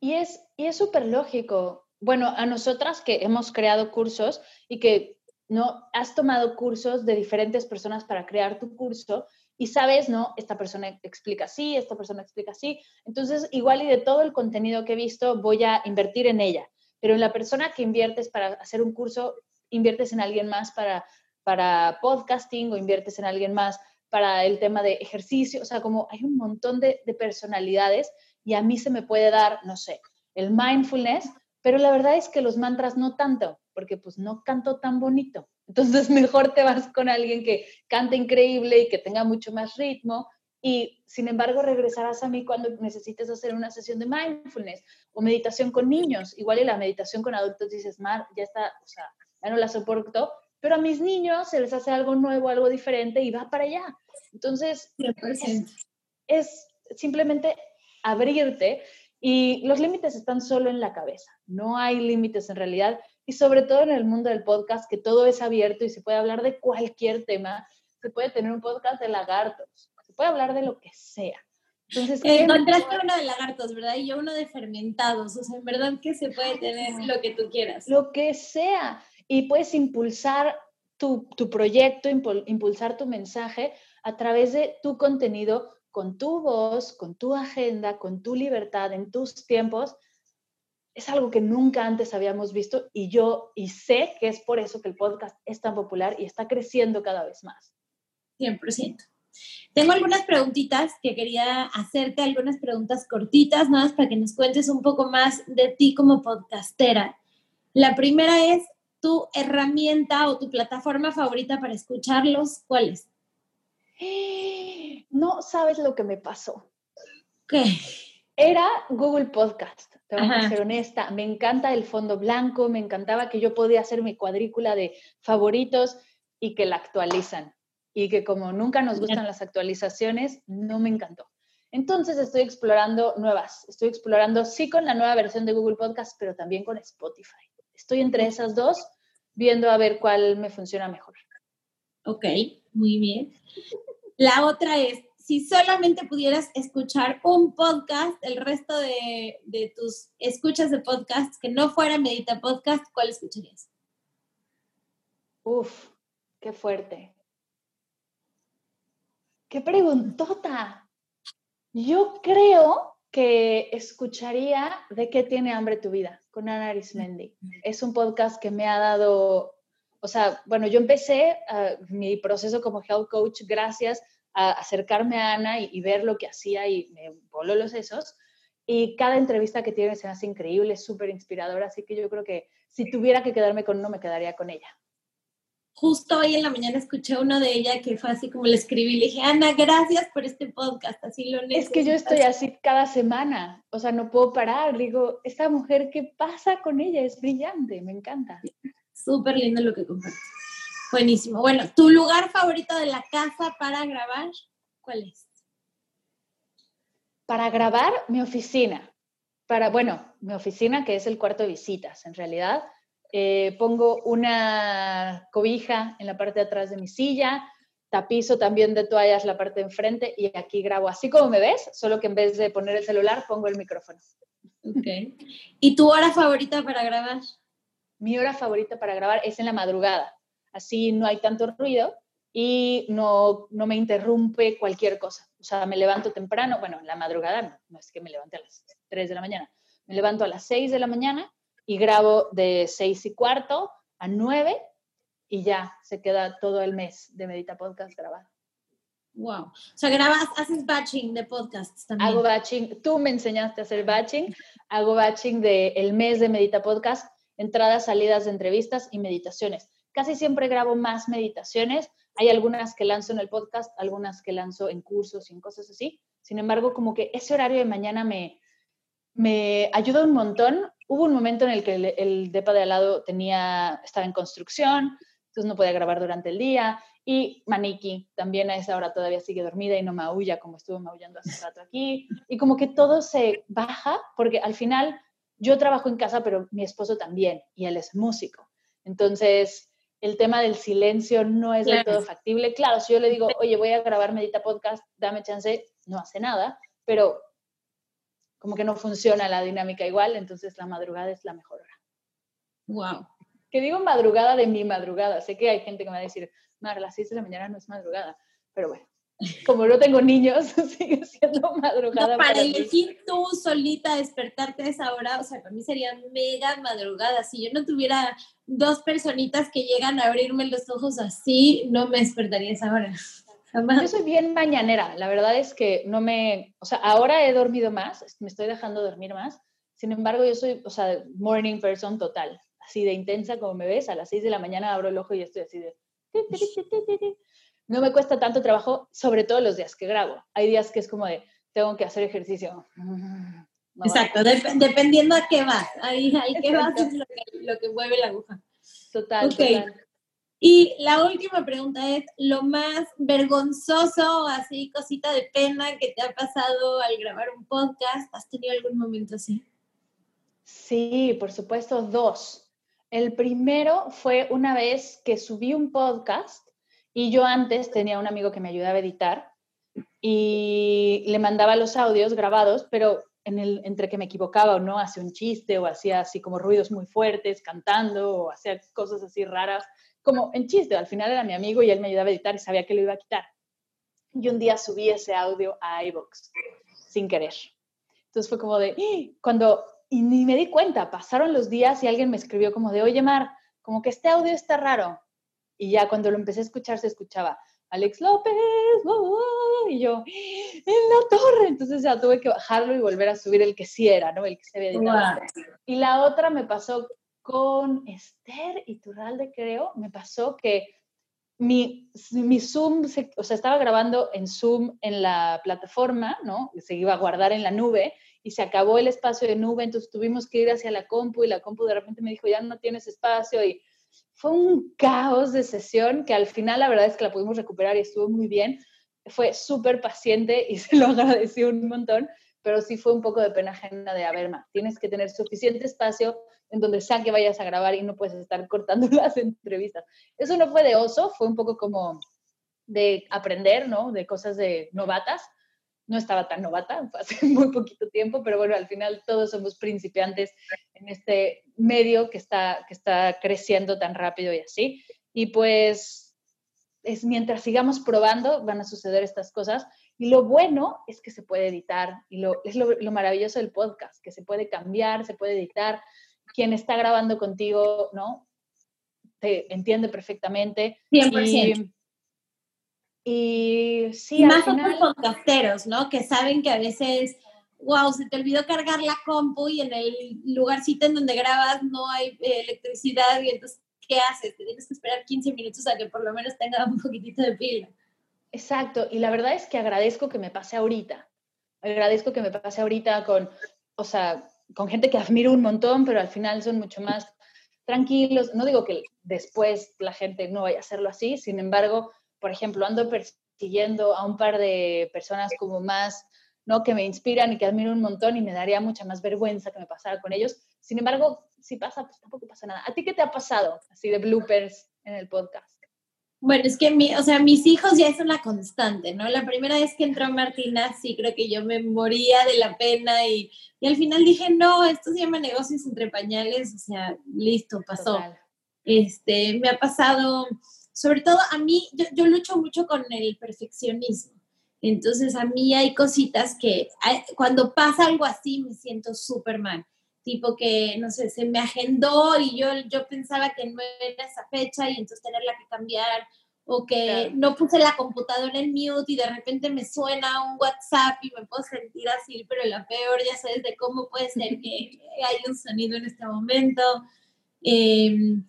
Y es y es súper lógico. Bueno, a nosotras que hemos creado cursos y que no has tomado cursos de diferentes personas para crear tu curso y sabes, ¿no? Esta persona explica así, esta persona explica así. Entonces, igual y de todo el contenido que he visto, voy a invertir en ella pero en la persona que inviertes para hacer un curso, inviertes en alguien más para, para podcasting o inviertes en alguien más para el tema de ejercicio, o sea, como hay un montón de, de personalidades y a mí se me puede dar, no sé, el mindfulness, pero la verdad es que los mantras no tanto, porque pues no canto tan bonito. Entonces mejor te vas con alguien que cante increíble y que tenga mucho más ritmo y sin embargo regresarás a mí cuando necesites hacer una sesión de mindfulness o meditación con niños. Igual y la meditación con adultos dices, Mar, ya está, o sea, ya no la soporto, pero a mis niños se les hace algo nuevo, algo diferente y va para allá. Entonces, es, simplemente abrirte y los límites están solo en la cabeza, no hay límites en realidad y sobre todo en el mundo del podcast, que todo es abierto y se puede hablar de cualquier tema, se puede tener un podcast de lagartos, puede hablar de lo que sea. Entonces, encontraste uno de lagartos, ¿verdad? Y yo uno de fermentados. O sea, en verdad que se puede tener lo que tú quieras. Lo que sea. Y puedes impulsar tu, tu proyecto, impulsar tu mensaje a través de tu contenido, con tu voz, con tu agenda, con tu libertad, en tus tiempos. Es algo que nunca antes habíamos visto y yo y sé que es por eso que el podcast es tan popular y está creciendo cada vez más. 100%. Tengo algunas preguntitas que quería hacerte, algunas preguntas cortitas, nada más para que nos cuentes un poco más de ti como podcastera. La primera es tu herramienta o tu plataforma favorita para escucharlos, ¿cuál es? No sabes lo que me pasó. ¿Qué? Era Google Podcast, te voy a ser honesta. Me encanta el fondo blanco, me encantaba que yo podía hacer mi cuadrícula de favoritos y que la actualizan y que como nunca nos gustan las actualizaciones, no me encantó. Entonces estoy explorando nuevas, estoy explorando sí con la nueva versión de Google Podcast, pero también con Spotify. Estoy entre esas dos viendo a ver cuál me funciona mejor. Ok, muy bien. La otra es, si solamente pudieras escuchar un podcast, el resto de, de tus escuchas de podcast que no fuera Medita Podcast, ¿cuál escucharías? Uf, qué fuerte. Qué preguntota. Yo creo que escucharía De qué tiene hambre tu vida con Ana Arismendi. Es un podcast que me ha dado, o sea, bueno, yo empecé ah, mi proceso como health coach gracias a acercarme a Ana y, ver lo que hacía y me voló los sesos. Y cada entrevista que tiene se hace increíble, súper inspiradora, así que yo creo que si tuviera que quedarme con uno, me quedaría con ella justo hoy en la mañana escuché uno de ella que fue así como le escribí y le dije, Ana, gracias por este podcast, así lo necesito. Es que yo estoy así cada semana, o sea, no puedo parar. Digo, esta mujer, ¿qué pasa con ella? Es brillante, me encanta. Súper lindo lo que compartes. Buenísimo. Bueno, ¿tu lugar favorito de la casa para grabar? ¿Cuál es? Para grabar, mi oficina. Para, bueno, mi oficina, que es el cuarto de visitas, en realidad eh, pongo una cobija en la parte de atrás de mi silla, tapizo también de toallas la parte de enfrente y aquí grabo así como me ves, solo que en vez de poner el celular pongo el micrófono. Ok. ¿Y tu hora favorita para grabar? Mi hora favorita para grabar es en la madrugada. Así no hay tanto ruido y no, no me interrumpe cualquier cosa. O sea, me levanto temprano, bueno, en la madrugada no, no es que me levante a las 3 de la mañana, me levanto a las 6 de la mañana y grabo de seis y cuarto a nueve y ya se queda todo el mes de Medita Podcast grabado. Wow. O sea, grabas, haces batching de podcasts también. Hago batching. Tú me enseñaste a hacer batching. Hago batching del el mes de Medita Podcast, entradas, salidas de entrevistas y meditaciones. Casi siempre grabo más meditaciones. Hay algunas que lanzo en el podcast, algunas que lanzo en cursos y en cosas así. Sin embargo, como que ese horario de mañana me, me ayuda un montón Hubo un momento en el que el, depa de al lado tenía, estaba en construcción, entonces no podía grabar durante el día. Y Maniki también a esa hora todavía sigue dormida y no maulla como estuvo maullando hace rato aquí. Y como que todo se baja, porque al final yo trabajo en casa, pero mi esposo también, y él es músico. Entonces, el tema del silencio no es del todo factible. Claro, si yo le digo, oye, voy a grabar Medita Podcast, dame chance, no hace nada, pero como que no funciona la dinámica igual, entonces la madrugada es la mejor hora. Wow. Que digo madrugada de mi madrugada. Sé que hay gente que me va a decir, Mar, las 6 de la mañana no es madrugada, pero bueno, como no tengo niños, sigue siendo madrugada. para, elegir tú solita despertarte a esa hora, o sea, para mí sería mega madrugada. Si yo no tuviera dos personitas que llegan a abrirme los ojos así, no me despertaría a esa hora. Yo soy bien mañanera, la verdad es que no me, o sea, ahora he dormido más, me estoy dejando dormir más, sin embargo yo soy, o sea, morning person total, así de intensa como me ves, a las 6 de la mañana abro el ojo y estoy así de... No me cuesta tanto trabajo, sobre todo los días que grabo. Hay días que es como de, tengo que hacer ejercicio. Exacto, dependiendo a qué vas. Ahí, ahí qué vas es lo que, lo que mueve la aguja. Total, total. Y la última pregunta es, ¿lo más vergonzoso, así cosita de pena que te ha pasado al grabar un podcast? ¿Has tenido algún momento así? Sí, por supuesto, dos. El primero fue una vez que subí un podcast y yo antes tenía un amigo que me ayudaba a editar y le mandaba los audios grabados, pero entre que me equivocaba o no, hacía un chiste o hacía así como ruidos muy fuertes cantando o hacía cosas así raras como en chiste, al final era mi amigo y él me ayudaba a editar y sabía que lo iba a quitar. Y un día subí ese audio a iVoox sin querer. Entonces fue como de, ¡Ah!", cuando, y ni me di cuenta, pasaron los días y alguien me escribió como de, oye Mar, como que este audio está raro. Y ya cuando lo empecé a escuchar se escuchaba, Alex López, y yo, en la torre. Entonces ya tuve que bajarlo y volver a subir el que sí era, ¿no? El que se había editado. Y la otra me pasó con Esther y Turralde, creo, me pasó que mi, mi Zoom, o sea, estaba grabando en Zoom en la plataforma, ¿no? Se iba a guardar en la nube y se acabó el espacio de nube, entonces tuvimos que ir hacia la compu y la compu de repente me dijo, ya no tienes espacio y fue un caos de sesión que al final la verdad es que la pudimos recuperar y estuvo muy bien. Fue súper paciente y se lo agradecí un montón, pero sí fue un poco de pena ajena de, a ver, ma, tienes que tener suficiente espacio en donde sea que vayas a grabar y no puedes estar cortando las entrevistas. Eso no fue de oso, fue un poco como de aprender, ¿no? De cosas de novatas. No estaba tan novata, fue hace muy poquito tiempo, pero bueno, al final todos somos principiantes en este medio que está, que está creciendo tan rápido y así. Y pues es mientras sigamos probando van a suceder estas cosas. Y lo bueno es que se puede editar y lo, es lo, lo maravilloso del podcast, que se puede cambiar, se puede editar, quien está grabando contigo, ¿no? Te entiende perfectamente. 100%. Y, y sí, Más al final, otros podcasteros, ¿no? Que saben que a veces, wow, se te olvidó cargar la compu y en el lugarcito en donde grabas no hay eh, electricidad y entonces, ¿qué haces? Te tienes que esperar 15 minutos a que por lo menos tenga un poquitito de pila. Exacto, y la verdad es que agradezco que me pase ahorita. Agradezco que me pase ahorita con, o sea, con gente que admiro un montón, pero al final son mucho más tranquilos. No digo que después la gente no vaya a hacerlo así, sin embargo, por ejemplo, ando persiguiendo a un par de personas como más, ¿no? Que me inspiran y que admiro un montón y me daría mucha más vergüenza que me pasara con ellos. Sin embargo, si pasa, pues tampoco pasa nada. ¿A ti qué te ha pasado así de bloopers en el podcast? Bueno, es que, mi, o sea, mis hijos ya es una constante, ¿no? La primera vez que entró Martina, sí creo que yo me moría de la pena y, y al final dije, no, esto se llama negocios entre pañales, o sea, listo, pasó. Total. Este, me ha pasado, sobre todo a mí, yo, yo lucho mucho con el perfeccionismo. Entonces, a mí hay cositas que cuando pasa algo así me siento súper mal. Tipo que, no sé, se me agendó y yo, yo pensaba que no era esa fecha y entonces tenerla que cambiar. O que Claro. no puse la computadora en mute y de repente me suena un WhatsApp y me puedo sentir así, pero la peor, ya sabes de cómo puede ser que hay un sonido en este momento. Em,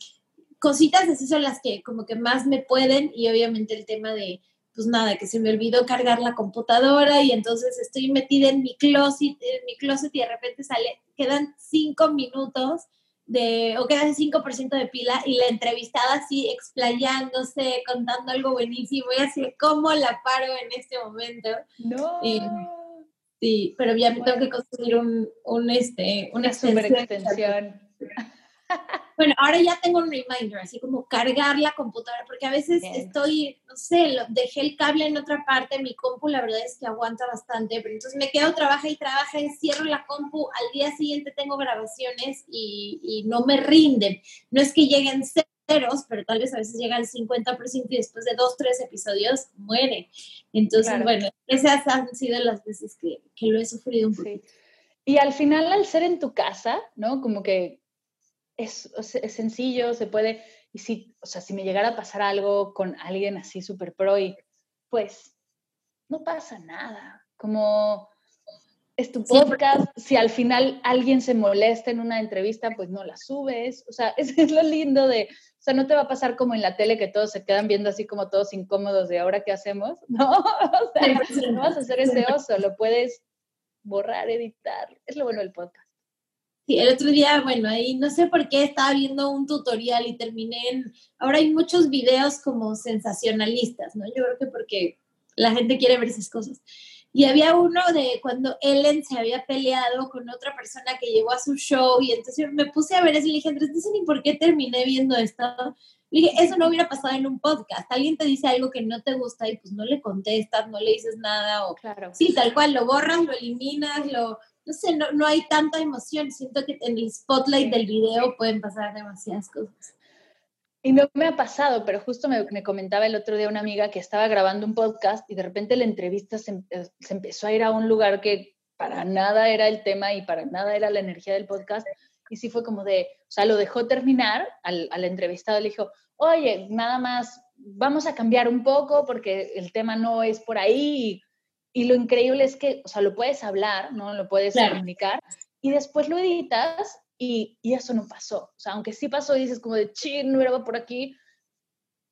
cositas así son las que como que más me pueden y obviamente el tema de, pues nada, que se me olvidó cargar la computadora y entonces estoy metida en mi closet, en mi closet y de repente sale, quedan cinco minutos de, o quedan 5% de pila y la entrevistada así explayándose, contando algo buenísimo y así, ¿cómo la paro en este momento? No. Eh, Sí, pero ya me tengo que conseguir un, un este, una una super extensión. Bueno, ahora ya tengo un reminder, así como cargar la computadora, porque a veces Bien. estoy, no sé, lo- dejé el cable en otra parte, mi compu la verdad es que aguanta bastante, pero entonces me quedo, trabaja y trabaja, y cierro la compu, al día siguiente tengo grabaciones y, y no me rinden. No es que lleguen ceros, pero tal vez a veces llega al 50% y después de dos, tres episodios muere. Entonces, Claro. bueno, esas han sido las veces que, que lo he sufrido un poquito. Sí. Y al final, al ser en tu casa, ¿no? Como que es, es sencillo, se puede. Y si, o sea, si me llegara a pasar algo con alguien así súper pro, y pues no pasa nada. Como es tu Sí, podcast, si al final alguien se molesta en una entrevista, pues no la subes. O sea, es, es lo lindo de, o sea, no te va a pasar como en la tele que todos se quedan viendo así como todos incómodos de ahora qué hacemos, ¿no? O sea, 100%. no vas a hacer ese oso, lo puedes borrar, editar. Es lo bueno del podcast. Sí, el otro día, bueno, ahí no sé por qué estaba viendo un tutorial y terminé en... Ahora hay muchos videos como sensacionalistas, ¿no? Yo creo que porque la gente quiere ver esas cosas. Y había uno de cuando Ellen se había peleado con otra persona que llegó a su show y entonces me puse a ver eso y le dije, Andrés, no sé ni por qué terminé viendo esto. Le dije, eso no hubiera pasado en un podcast. Alguien te dice algo que no te gusta y pues no le contestas, no le dices nada o Claro. Sí, tal cual, lo borras, lo eliminas, lo, no sé, no, no hay tanta emoción. Siento que en el spotlight del video pueden pasar demasiadas cosas. Y no me ha pasado, pero justo me, me comentaba el otro día una amiga que estaba grabando un podcast y de repente la entrevista se, em- eh, se empezó a ir a un lugar que para nada era el tema y para nada era la energía del podcast. Y sí fue como de, o sea, lo dejó terminar al, al entrevistado, le dijo, oye, nada más, vamos a cambiar un poco porque el tema no es por ahí. Y, lo increíble es que, o sea, lo puedes hablar, ¿no? Lo puedes Claro. comunicar y después lo editas y, y eso no pasó. O sea, aunque sí pasó y dices como de, chin, no era por aquí,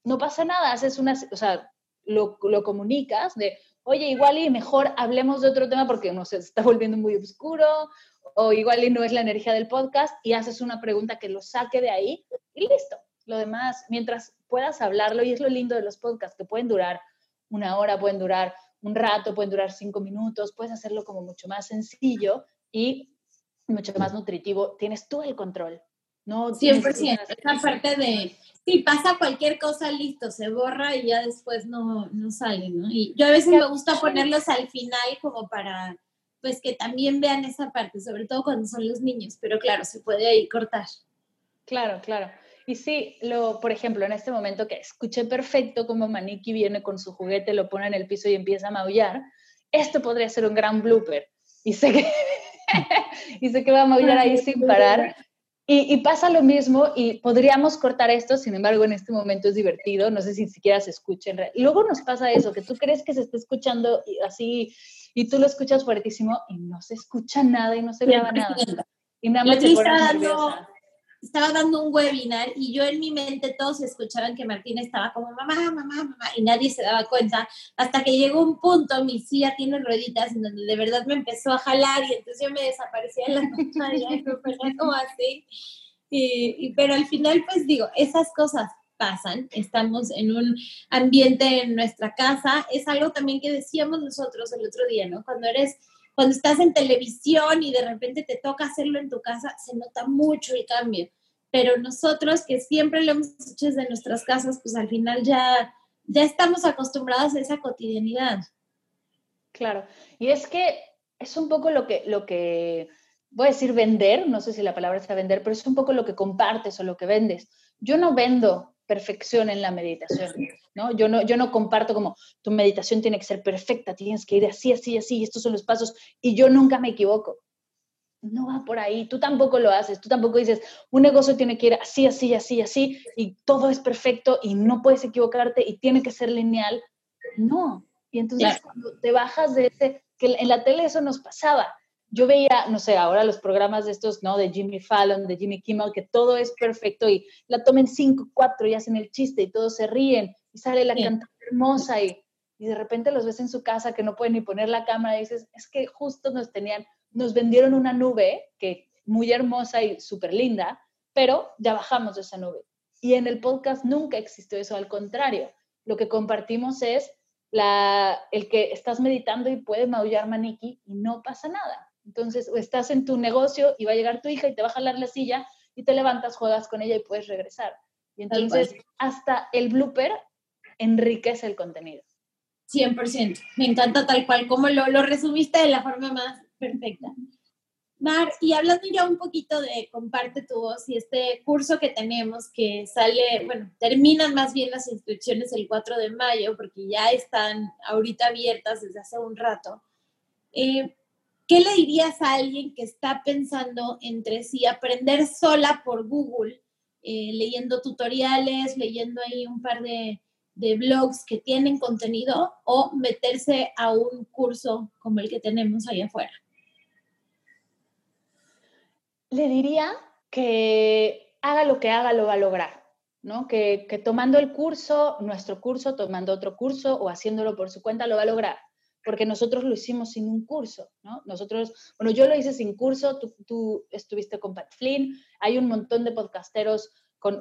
no pasa nada, haces una, o sea, lo, lo comunicas de, oye, igual y mejor hablemos de otro tema porque no sé, se está volviendo muy oscuro, o igual y no es la energía del podcast, y haces una pregunta que lo saque de ahí, y listo. Lo demás, mientras puedas hablarlo, y es lo lindo de los podcasts, que pueden durar una hora, pueden durar un rato, pueden durar cinco minutos, puedes hacerlo como mucho más sencillo y mucho más nutritivo. Tienes todo el control. No 100%. Esa parte de, si pasa cualquier cosa, listo, se borra y ya después no, no sale, ¿no? Y yo a veces me gusta ponerlos al final como para, pues que también vean esa parte, sobre todo cuando son los niños, pero claro, se puede ahí cortar. Claro, claro. Y sí, lo, por ejemplo, en este momento que escuché perfecto cómo Maniki viene con su juguete, lo pone en el piso y empieza a maullar, esto podría ser un gran blooper. Y sé que, y sé que va a maullar ahí sin parar. Y, y, pasa lo mismo y podríamos cortar esto, sin embargo, en este momento es divertido, no sé si siquiera se escucha. Luego nos pasa eso, que tú crees que se está escuchando así y tú lo escuchas fuertísimo y no se escucha nada y no se graba nada. Y nada más te estaba dando un webinar y yo en mi mente todos escuchaban que Martín estaba como mamá, mamá, mamá y nadie se daba cuenta hasta que llegó un punto, mi silla tiene rueditas en donde de verdad me empezó a jalar y entonces yo me desaparecía en la pantalla y como así. Y, pero al final pues digo, esas cosas pasan, estamos en un ambiente en nuestra casa, es algo también que decíamos nosotros el otro día, ¿no? Cuando eres cuando estás en televisión y de repente te toca hacerlo en tu casa, se nota mucho el cambio. Pero nosotros que siempre lo hemos hecho desde nuestras casas, pues al final ya, ya estamos acostumbrados a esa cotidianidad. Claro, y es que es un poco lo que, lo que, voy a decir vender, no sé si la palabra es vender, pero es un poco lo que compartes o lo que vendes. Yo no vendo perfección en la meditación, ¿no? Yo no, yo no comparto como tu meditación tiene que ser perfecta, tienes que ir así, así, así, estos son los pasos, y yo nunca me equivoco. No va por ahí, tú tampoco lo haces, tú tampoco dices, un negocio tiene que ir así, así, así, así, y todo es perfecto y no puedes equivocarte y tiene que ser lineal. No. Y entonces cuando te bajas de ese, que en la tele eso nos pasaba, yo veía, no sé, ahora los programas de estos, ¿no? De Jimmy Fallon, de Jimmy Kimmel, que todo es perfecto y la tomen cinco, cuatro y hacen el chiste y todos se ríen y sale la cantante hermosa y, y de repente los ves en su casa que no pueden ni poner la cámara y dices, es que justo nos tenían, nos vendieron una nube que muy hermosa y súper linda, pero ya bajamos de esa nube. Y en el podcast nunca existió eso, al contrario, lo que compartimos es la, el que estás meditando y puede maullar maniquí y no pasa nada entonces, o estás en tu negocio y va a llegar tu hija y te va a jalar la silla y te levantas, juegas con ella y puedes regresar. Y entonces, hasta el blooper enriquece el contenido. 100%. Me encanta tal cual, como lo, lo resumiste de la forma más perfecta. Mar, y hablando ya un poquito de Comparte tu voz y este curso que tenemos que sale, bueno, terminan más bien las inscripciones el 4 de mayo porque ya están ahorita abiertas desde hace un rato. Eh, ¿qué le dirías a alguien que está pensando entre sí aprender sola por Google, eh, leyendo tutoriales, leyendo ahí un par de, de, blogs que tienen contenido o meterse a un curso como el que tenemos ahí afuera? Le diría que haga lo que haga, lo va a lograr. ¿no? Que, que tomando el curso, nuestro curso, tomando otro curso o haciéndolo por su cuenta, lo va a lograr porque nosotros lo hicimos sin un curso, ¿no? Nosotros, bueno, yo lo hice sin curso, tú, estuviste con Pat Flynn, hay un montón de podcasteros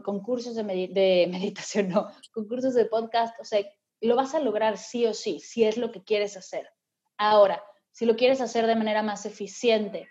con, cursos de, meditación, no, con cursos de podcast, o sea, lo vas a lograr sí o sí, si es lo que quieres hacer. Ahora, si lo quieres hacer de manera más eficiente,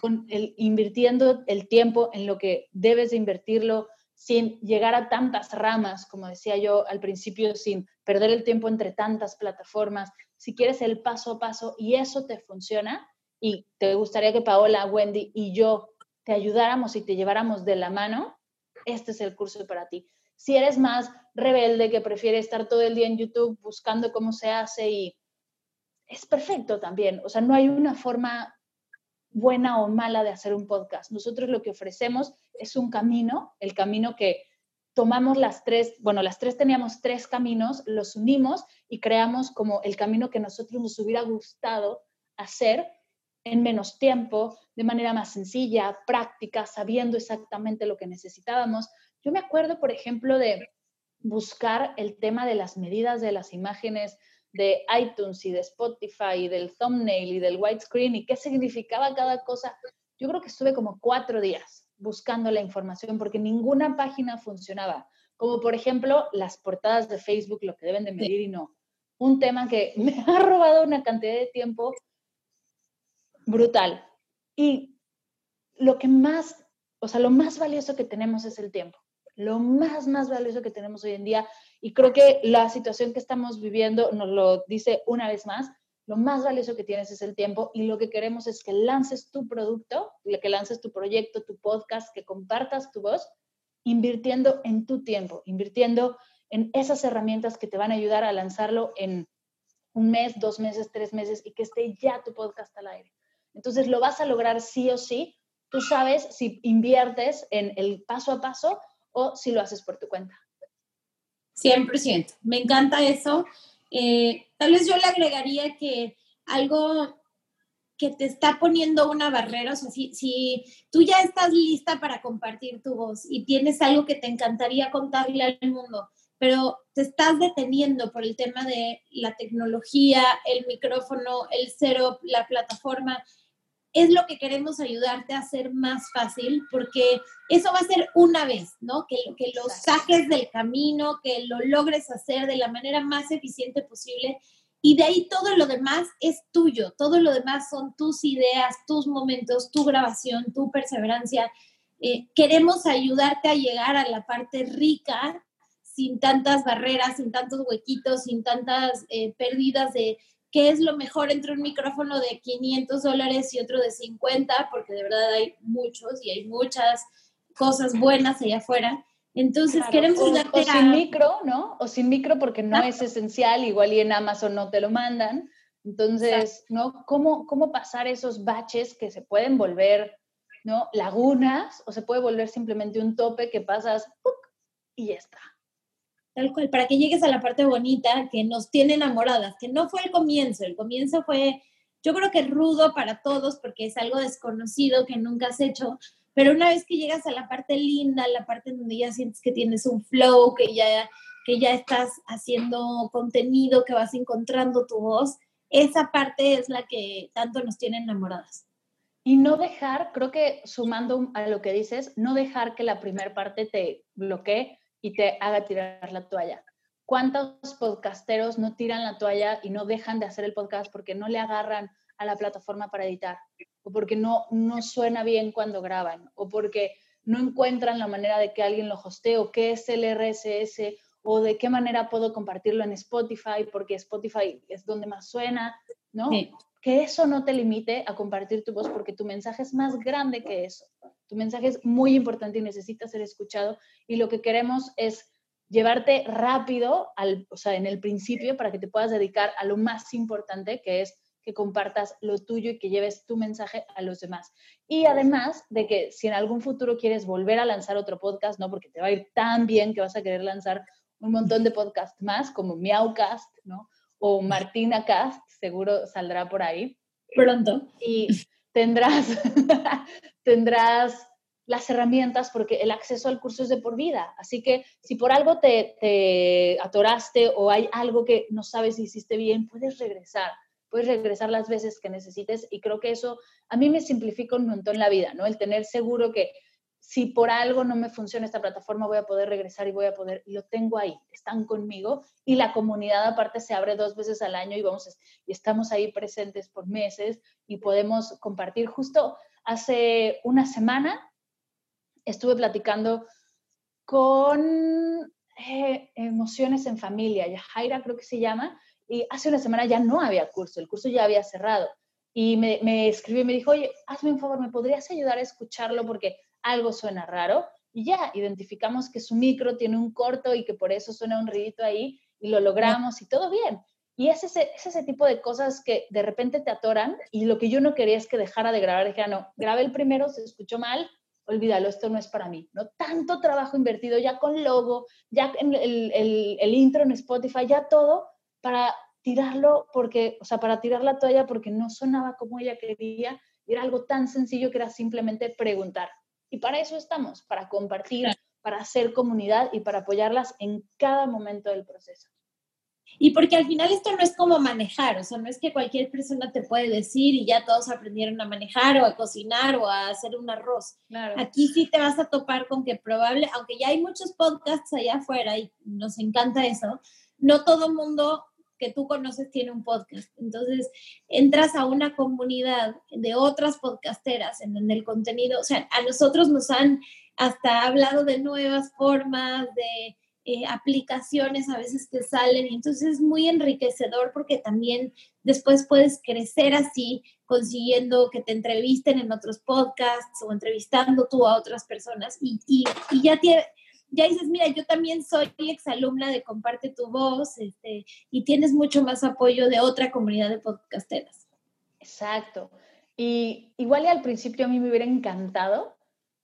con invirtiendo el tiempo en lo que debes de invertirlo, sin llegar a tantas ramas, como decía yo al principio, sin perder el tiempo entre tantas plataformas, si quieres el paso a paso y eso te funciona y te gustaría que Paola, Wendy y yo te ayudáramos y te lleváramos de la mano, este es el curso para ti. Si eres más rebelde que prefiere estar todo el día en YouTube buscando cómo se hace y es perfecto también, o sea, no hay una forma buena o mala de hacer un podcast. Nosotros lo que ofrecemos es un camino, el camino que tomamos las tres, bueno, las tres teníamos tres caminos, los unimos y creamos como el camino que nosotros nos hubiera gustado hacer en menos tiempo, de manera más sencilla, práctica, sabiendo exactamente lo que necesitábamos. Yo me acuerdo, por ejemplo, de buscar el tema de las medidas de las imágenes de iTunes y de Spotify y del thumbnail y del widescreen y qué significaba cada cosa. Yo creo que estuve como cuatro días buscando la información porque ninguna página funcionaba. Como por ejemplo las portadas de Facebook, lo que deben de medir y no. Un tema que me ha robado una cantidad de tiempo brutal. Y lo que más, o sea, lo más valioso que tenemos es el tiempo. Lo más, más valioso que tenemos hoy en día. Y creo que la situación que estamos viviendo nos lo dice una vez más lo más valioso que tienes es el tiempo y lo que queremos es que lances tu producto, que lances tu proyecto, tu podcast, que compartas tu voz, invirtiendo en tu tiempo, invirtiendo en esas herramientas que te van a ayudar a lanzarlo en un mes, dos meses, tres meses y que esté ya tu podcast al aire. Entonces lo vas a lograr sí o sí. Tú sabes si inviertes en el paso a paso o si lo haces por tu cuenta. 100%. Me encanta eso. Eh, tal vez yo le agregaría que algo que te está poniendo una barrera, o sea, si, si, tú ya estás lista para compartir tu voz y tienes algo que te encantaría contarle al mundo, pero te estás deteniendo por el tema de la tecnología, el micrófono, el setup, la plataforma, es lo que queremos ayudarte a hacer más fácil, porque eso va a ser una vez, ¿no? Que, que lo saques del camino, que lo logres hacer de la manera más eficiente posible. Y de ahí todo lo demás es tuyo, todo lo demás son tus ideas, tus momentos, tu grabación, tu perseverancia. Eh, queremos ayudarte a llegar a la parte rica sin tantas barreras, sin tantos huequitos, sin tantas eh, pérdidas de qué es lo mejor entre un micrófono de 500 dólares y otro de 50, porque de verdad hay muchos y hay muchas cosas buenas allá afuera. Entonces queremos o, o sin micro, ¿no? O sin micro porque no es esencial, igual y en Amazon no te lo mandan. Entonces, ¿no? ¿Cómo, ¿Cómo pasar esos baches que se pueden volver, ¿no? Lagunas o se puede volver simplemente un tope que pasas y ya está para que llegues a la parte bonita que nos tiene enamoradas, que no fue el comienzo, el comienzo fue, yo creo que rudo para todos porque es algo desconocido que nunca has hecho, pero una vez que llegas a la parte linda, la parte donde ya sientes que tienes un flow, que ya, que ya estás haciendo contenido, que vas encontrando tu voz, esa parte es la que tanto nos tiene enamoradas. Y no dejar, creo que sumando a lo que dices, no dejar que la primera parte te bloquee, y te haga tirar la toalla. ¿Cuántos podcasteros no tiran la toalla y no dejan de hacer el podcast porque no le agarran a la plataforma para editar? O porque no, no suena bien cuando graban, o porque no encuentran la manera de que alguien lo hostee, o qué es el RSS, o de qué manera puedo compartirlo en Spotify, porque Spotify es donde más suena, ¿no? Que eso no te limite a compartir tu voz, porque tu mensaje es más grande que eso. Tu mensaje es muy importante y necesita ser escuchado y lo que queremos es llevarte rápido, al, o sea, en el principio, para que te puedas dedicar a lo más importante, que es que compartas lo tuyo y que lleves tu mensaje a los demás. Y además de que si en algún futuro quieres volver a lanzar otro podcast, ¿no? Porque te va a ir tan bien que vas a querer lanzar un montón de podcasts más, como Miaucast, ¿no? O Martina Cast, seguro saldrá por ahí. Pronto. Y tendrás, tendrás las herramientas porque el acceso al curso es de por vida. Así que si por algo te, atoraste o hay algo que no sabes si hiciste bien, puedes regresar. Puedes regresar las veces que necesites y creo que eso a mí me simplifica un montón la vida, ¿no? El tener seguro que si por algo no me funciona esta plataforma, voy a poder regresar y voy a poder, lo tengo ahí, están conmigo y la comunidad aparte se abre dos veces al año y vamos y estamos ahí presentes por meses y podemos compartir. Justo hace una semana estuve platicando con eh, Emociones en Familia, Yajaira creo que se llama, y hace una semana ya no había curso, el curso ya había cerrado. Y me, me escribió y me dijo, oye, hazme un favor, ¿me podrías ayudar a escucharlo porque algo suena raro? Y ya, identificamos que su micro tiene un corto y que por eso suena un ruidito ahí y lo logramos y todo bien. Y es ese, es ese tipo de cosas que de repente te atoran y lo que yo no quería es que dejara de grabar, dijera, no, grabé el primero, se escuchó mal, olvídalo, esto no es para mí, ¿no? Tanto trabajo invertido ya con logo, ya en el, el, el, intro en Spotify, ya todo para tirarlo porque, o sea, para tirar la toalla porque no sonaba como ella quería, era algo tan sencillo que era simplemente preguntar. Y para eso estamos, para compartir, para hacer comunidad y para apoyarlas en cada momento del proceso. Y porque al final esto no es como manejar, o sea, no es que cualquier persona te puede decir y ya todos aprendieron a manejar o a cocinar o a hacer un arroz. Aquí sí te vas a topar con que probable, aunque ya hay muchos podcasts allá afuera y nos encanta eso, no todo mundo que tú conoces tiene un podcast. Entonces, entras a una comunidad de otras podcasteras en donde el contenido, o sea, a nosotros nos han hasta hablado de nuevas formas, de eh, aplicaciones a veces que salen y entonces es muy enriquecedor porque también después puedes crecer así consiguiendo que te entrevisten en otros podcasts o entrevistando tú a otras personas y, y, y ya, ya dices, mira, yo también soy exalumna de Comparte tu Voz este, y tienes mucho más apoyo de otra comunidad de podcasteras. Exacto. Y igual y al principio a mí me hubiera encantado,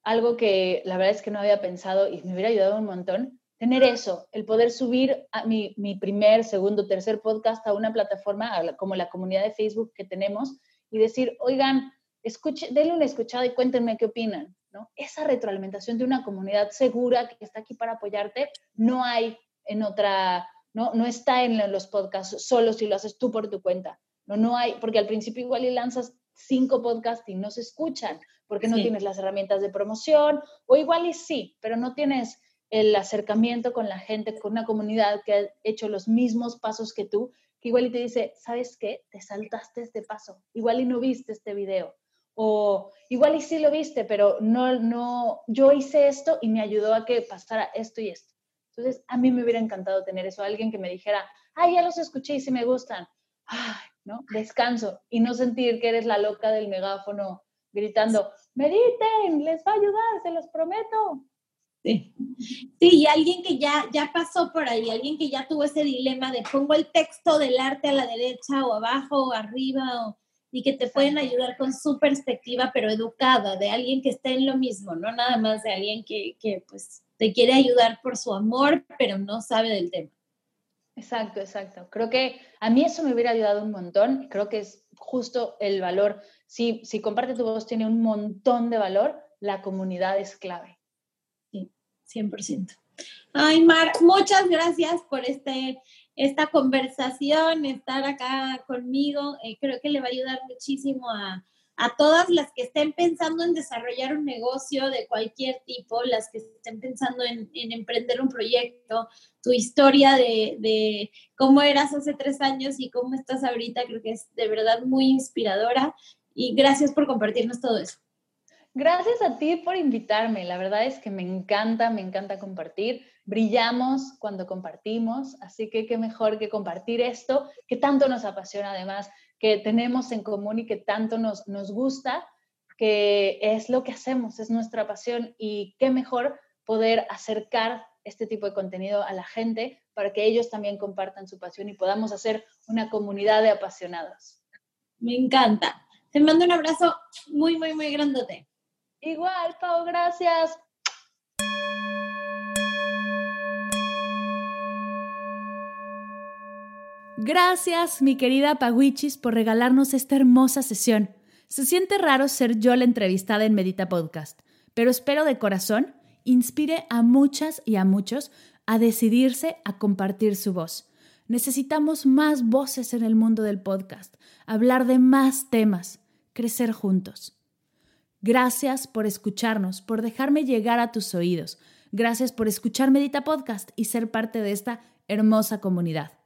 algo que la verdad es que no había pensado y me hubiera ayudado un montón, tener eso, el poder subir a mi, primer, segundo, tercer podcast a una plataforma como la comunidad de Facebook que tenemos y decir, oigan, escuche, denle una escuchada y cuéntenme qué opinan. ¿No? Esa retroalimentación de una comunidad segura que está aquí para apoyarte, no hay en otra, no, no está en los podcasts solo si lo haces tú por tu cuenta. No, no hay, porque al principio igual y lanzas cinco podcasts y no se escuchan porque no tienes las herramientas de promoción, o igual y sí, pero no tienes el acercamiento con la gente, con una comunidad que ha hecho los mismos pasos que tú, que igual y te dice, ¿sabes qué? Te saltaste este paso, igual y no viste este video, o igual y sí lo viste, pero no, no, yo hice esto y me ayudó a que pasara esto y esto. Entonces, a mí me hubiera encantado tener eso, alguien que me dijera, ay, ya los escuché y sí me gustan, ay, ¿no? Descanso y no sentir que eres la loca del megáfono gritando, mediten, les va a ayudar, se los prometo. Sí. sí, y alguien que ya, ya pasó por ahí, alguien que ya tuvo ese dilema de pongo el texto del arte a la derecha o abajo o arriba o, y que te pueden ayudar con su perspectiva, pero educada, de alguien que está en lo mismo, no nada más de alguien que, que pues te quiere ayudar por su amor, pero no sabe del tema. Exacto, exacto. Creo que a mí eso me hubiera ayudado un montón. Creo que es justo el valor. Si, si comparte tu voz tiene un montón de valor, la comunidad es clave. 100%. Ay, Mar, muchas gracias por este, esta conversación, estar acá conmigo. Eh, creo que le va a ayudar muchísimo a, a todas las que estén pensando en desarrollar un negocio de cualquier tipo, las que estén pensando en, en emprender un proyecto, tu historia de, de, cómo eras hace tres años y cómo estás ahorita, creo que es de verdad muy inspiradora. Y gracias por compartirnos todo eso. Gracias a ti por invitarme. La verdad es que me encanta, me encanta compartir. Brillamos cuando compartimos, así que qué mejor que compartir esto que tanto nos apasiona además, que tenemos en común y que tanto nos, nos gusta, que es lo que hacemos, es nuestra pasión y qué mejor poder acercar este tipo de contenido a la gente para que ellos también compartan su pasión y podamos hacer una comunidad de apasionados. Me encanta. Te mando un abrazo muy, muy, muy grandote. Igual, Pau, gracias. Gracias, mi querida Paguichis, por regalarnos esta hermosa sesión. Se siente raro ser yo la entrevistada en Medita Podcast, pero espero de corazón inspire a muchas y a muchos a decidirse a compartir su voz. Necesitamos más voces en el mundo del podcast, hablar de más temas, crecer juntos. Gracias por escucharnos, por dejarme llegar a tus oídos. Gracias por escuchar Medita Podcast y ser parte de esta hermosa comunidad.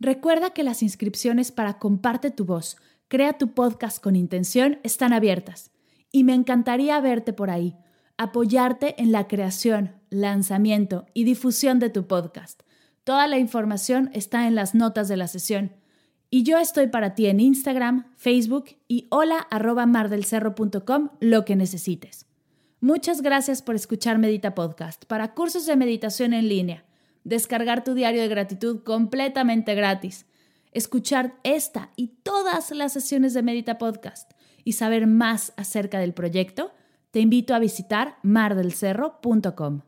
Recuerda que las inscripciones para Comparte tu voz, crea tu podcast con intención están abiertas y me encantaría verte por ahí, apoyarte en la creación, lanzamiento y difusión de tu podcast. Toda la información está en las notas de la sesión. Y yo estoy para ti en Instagram, Facebook y hola arroba mardelcerro.com, lo que necesites. Muchas gracias por escuchar Medita Podcast para cursos de meditación en línea, descargar tu diario de gratitud completamente gratis, escuchar esta y todas las sesiones de Medita Podcast y saber más acerca del proyecto, te invito a visitar mardelcerro.com.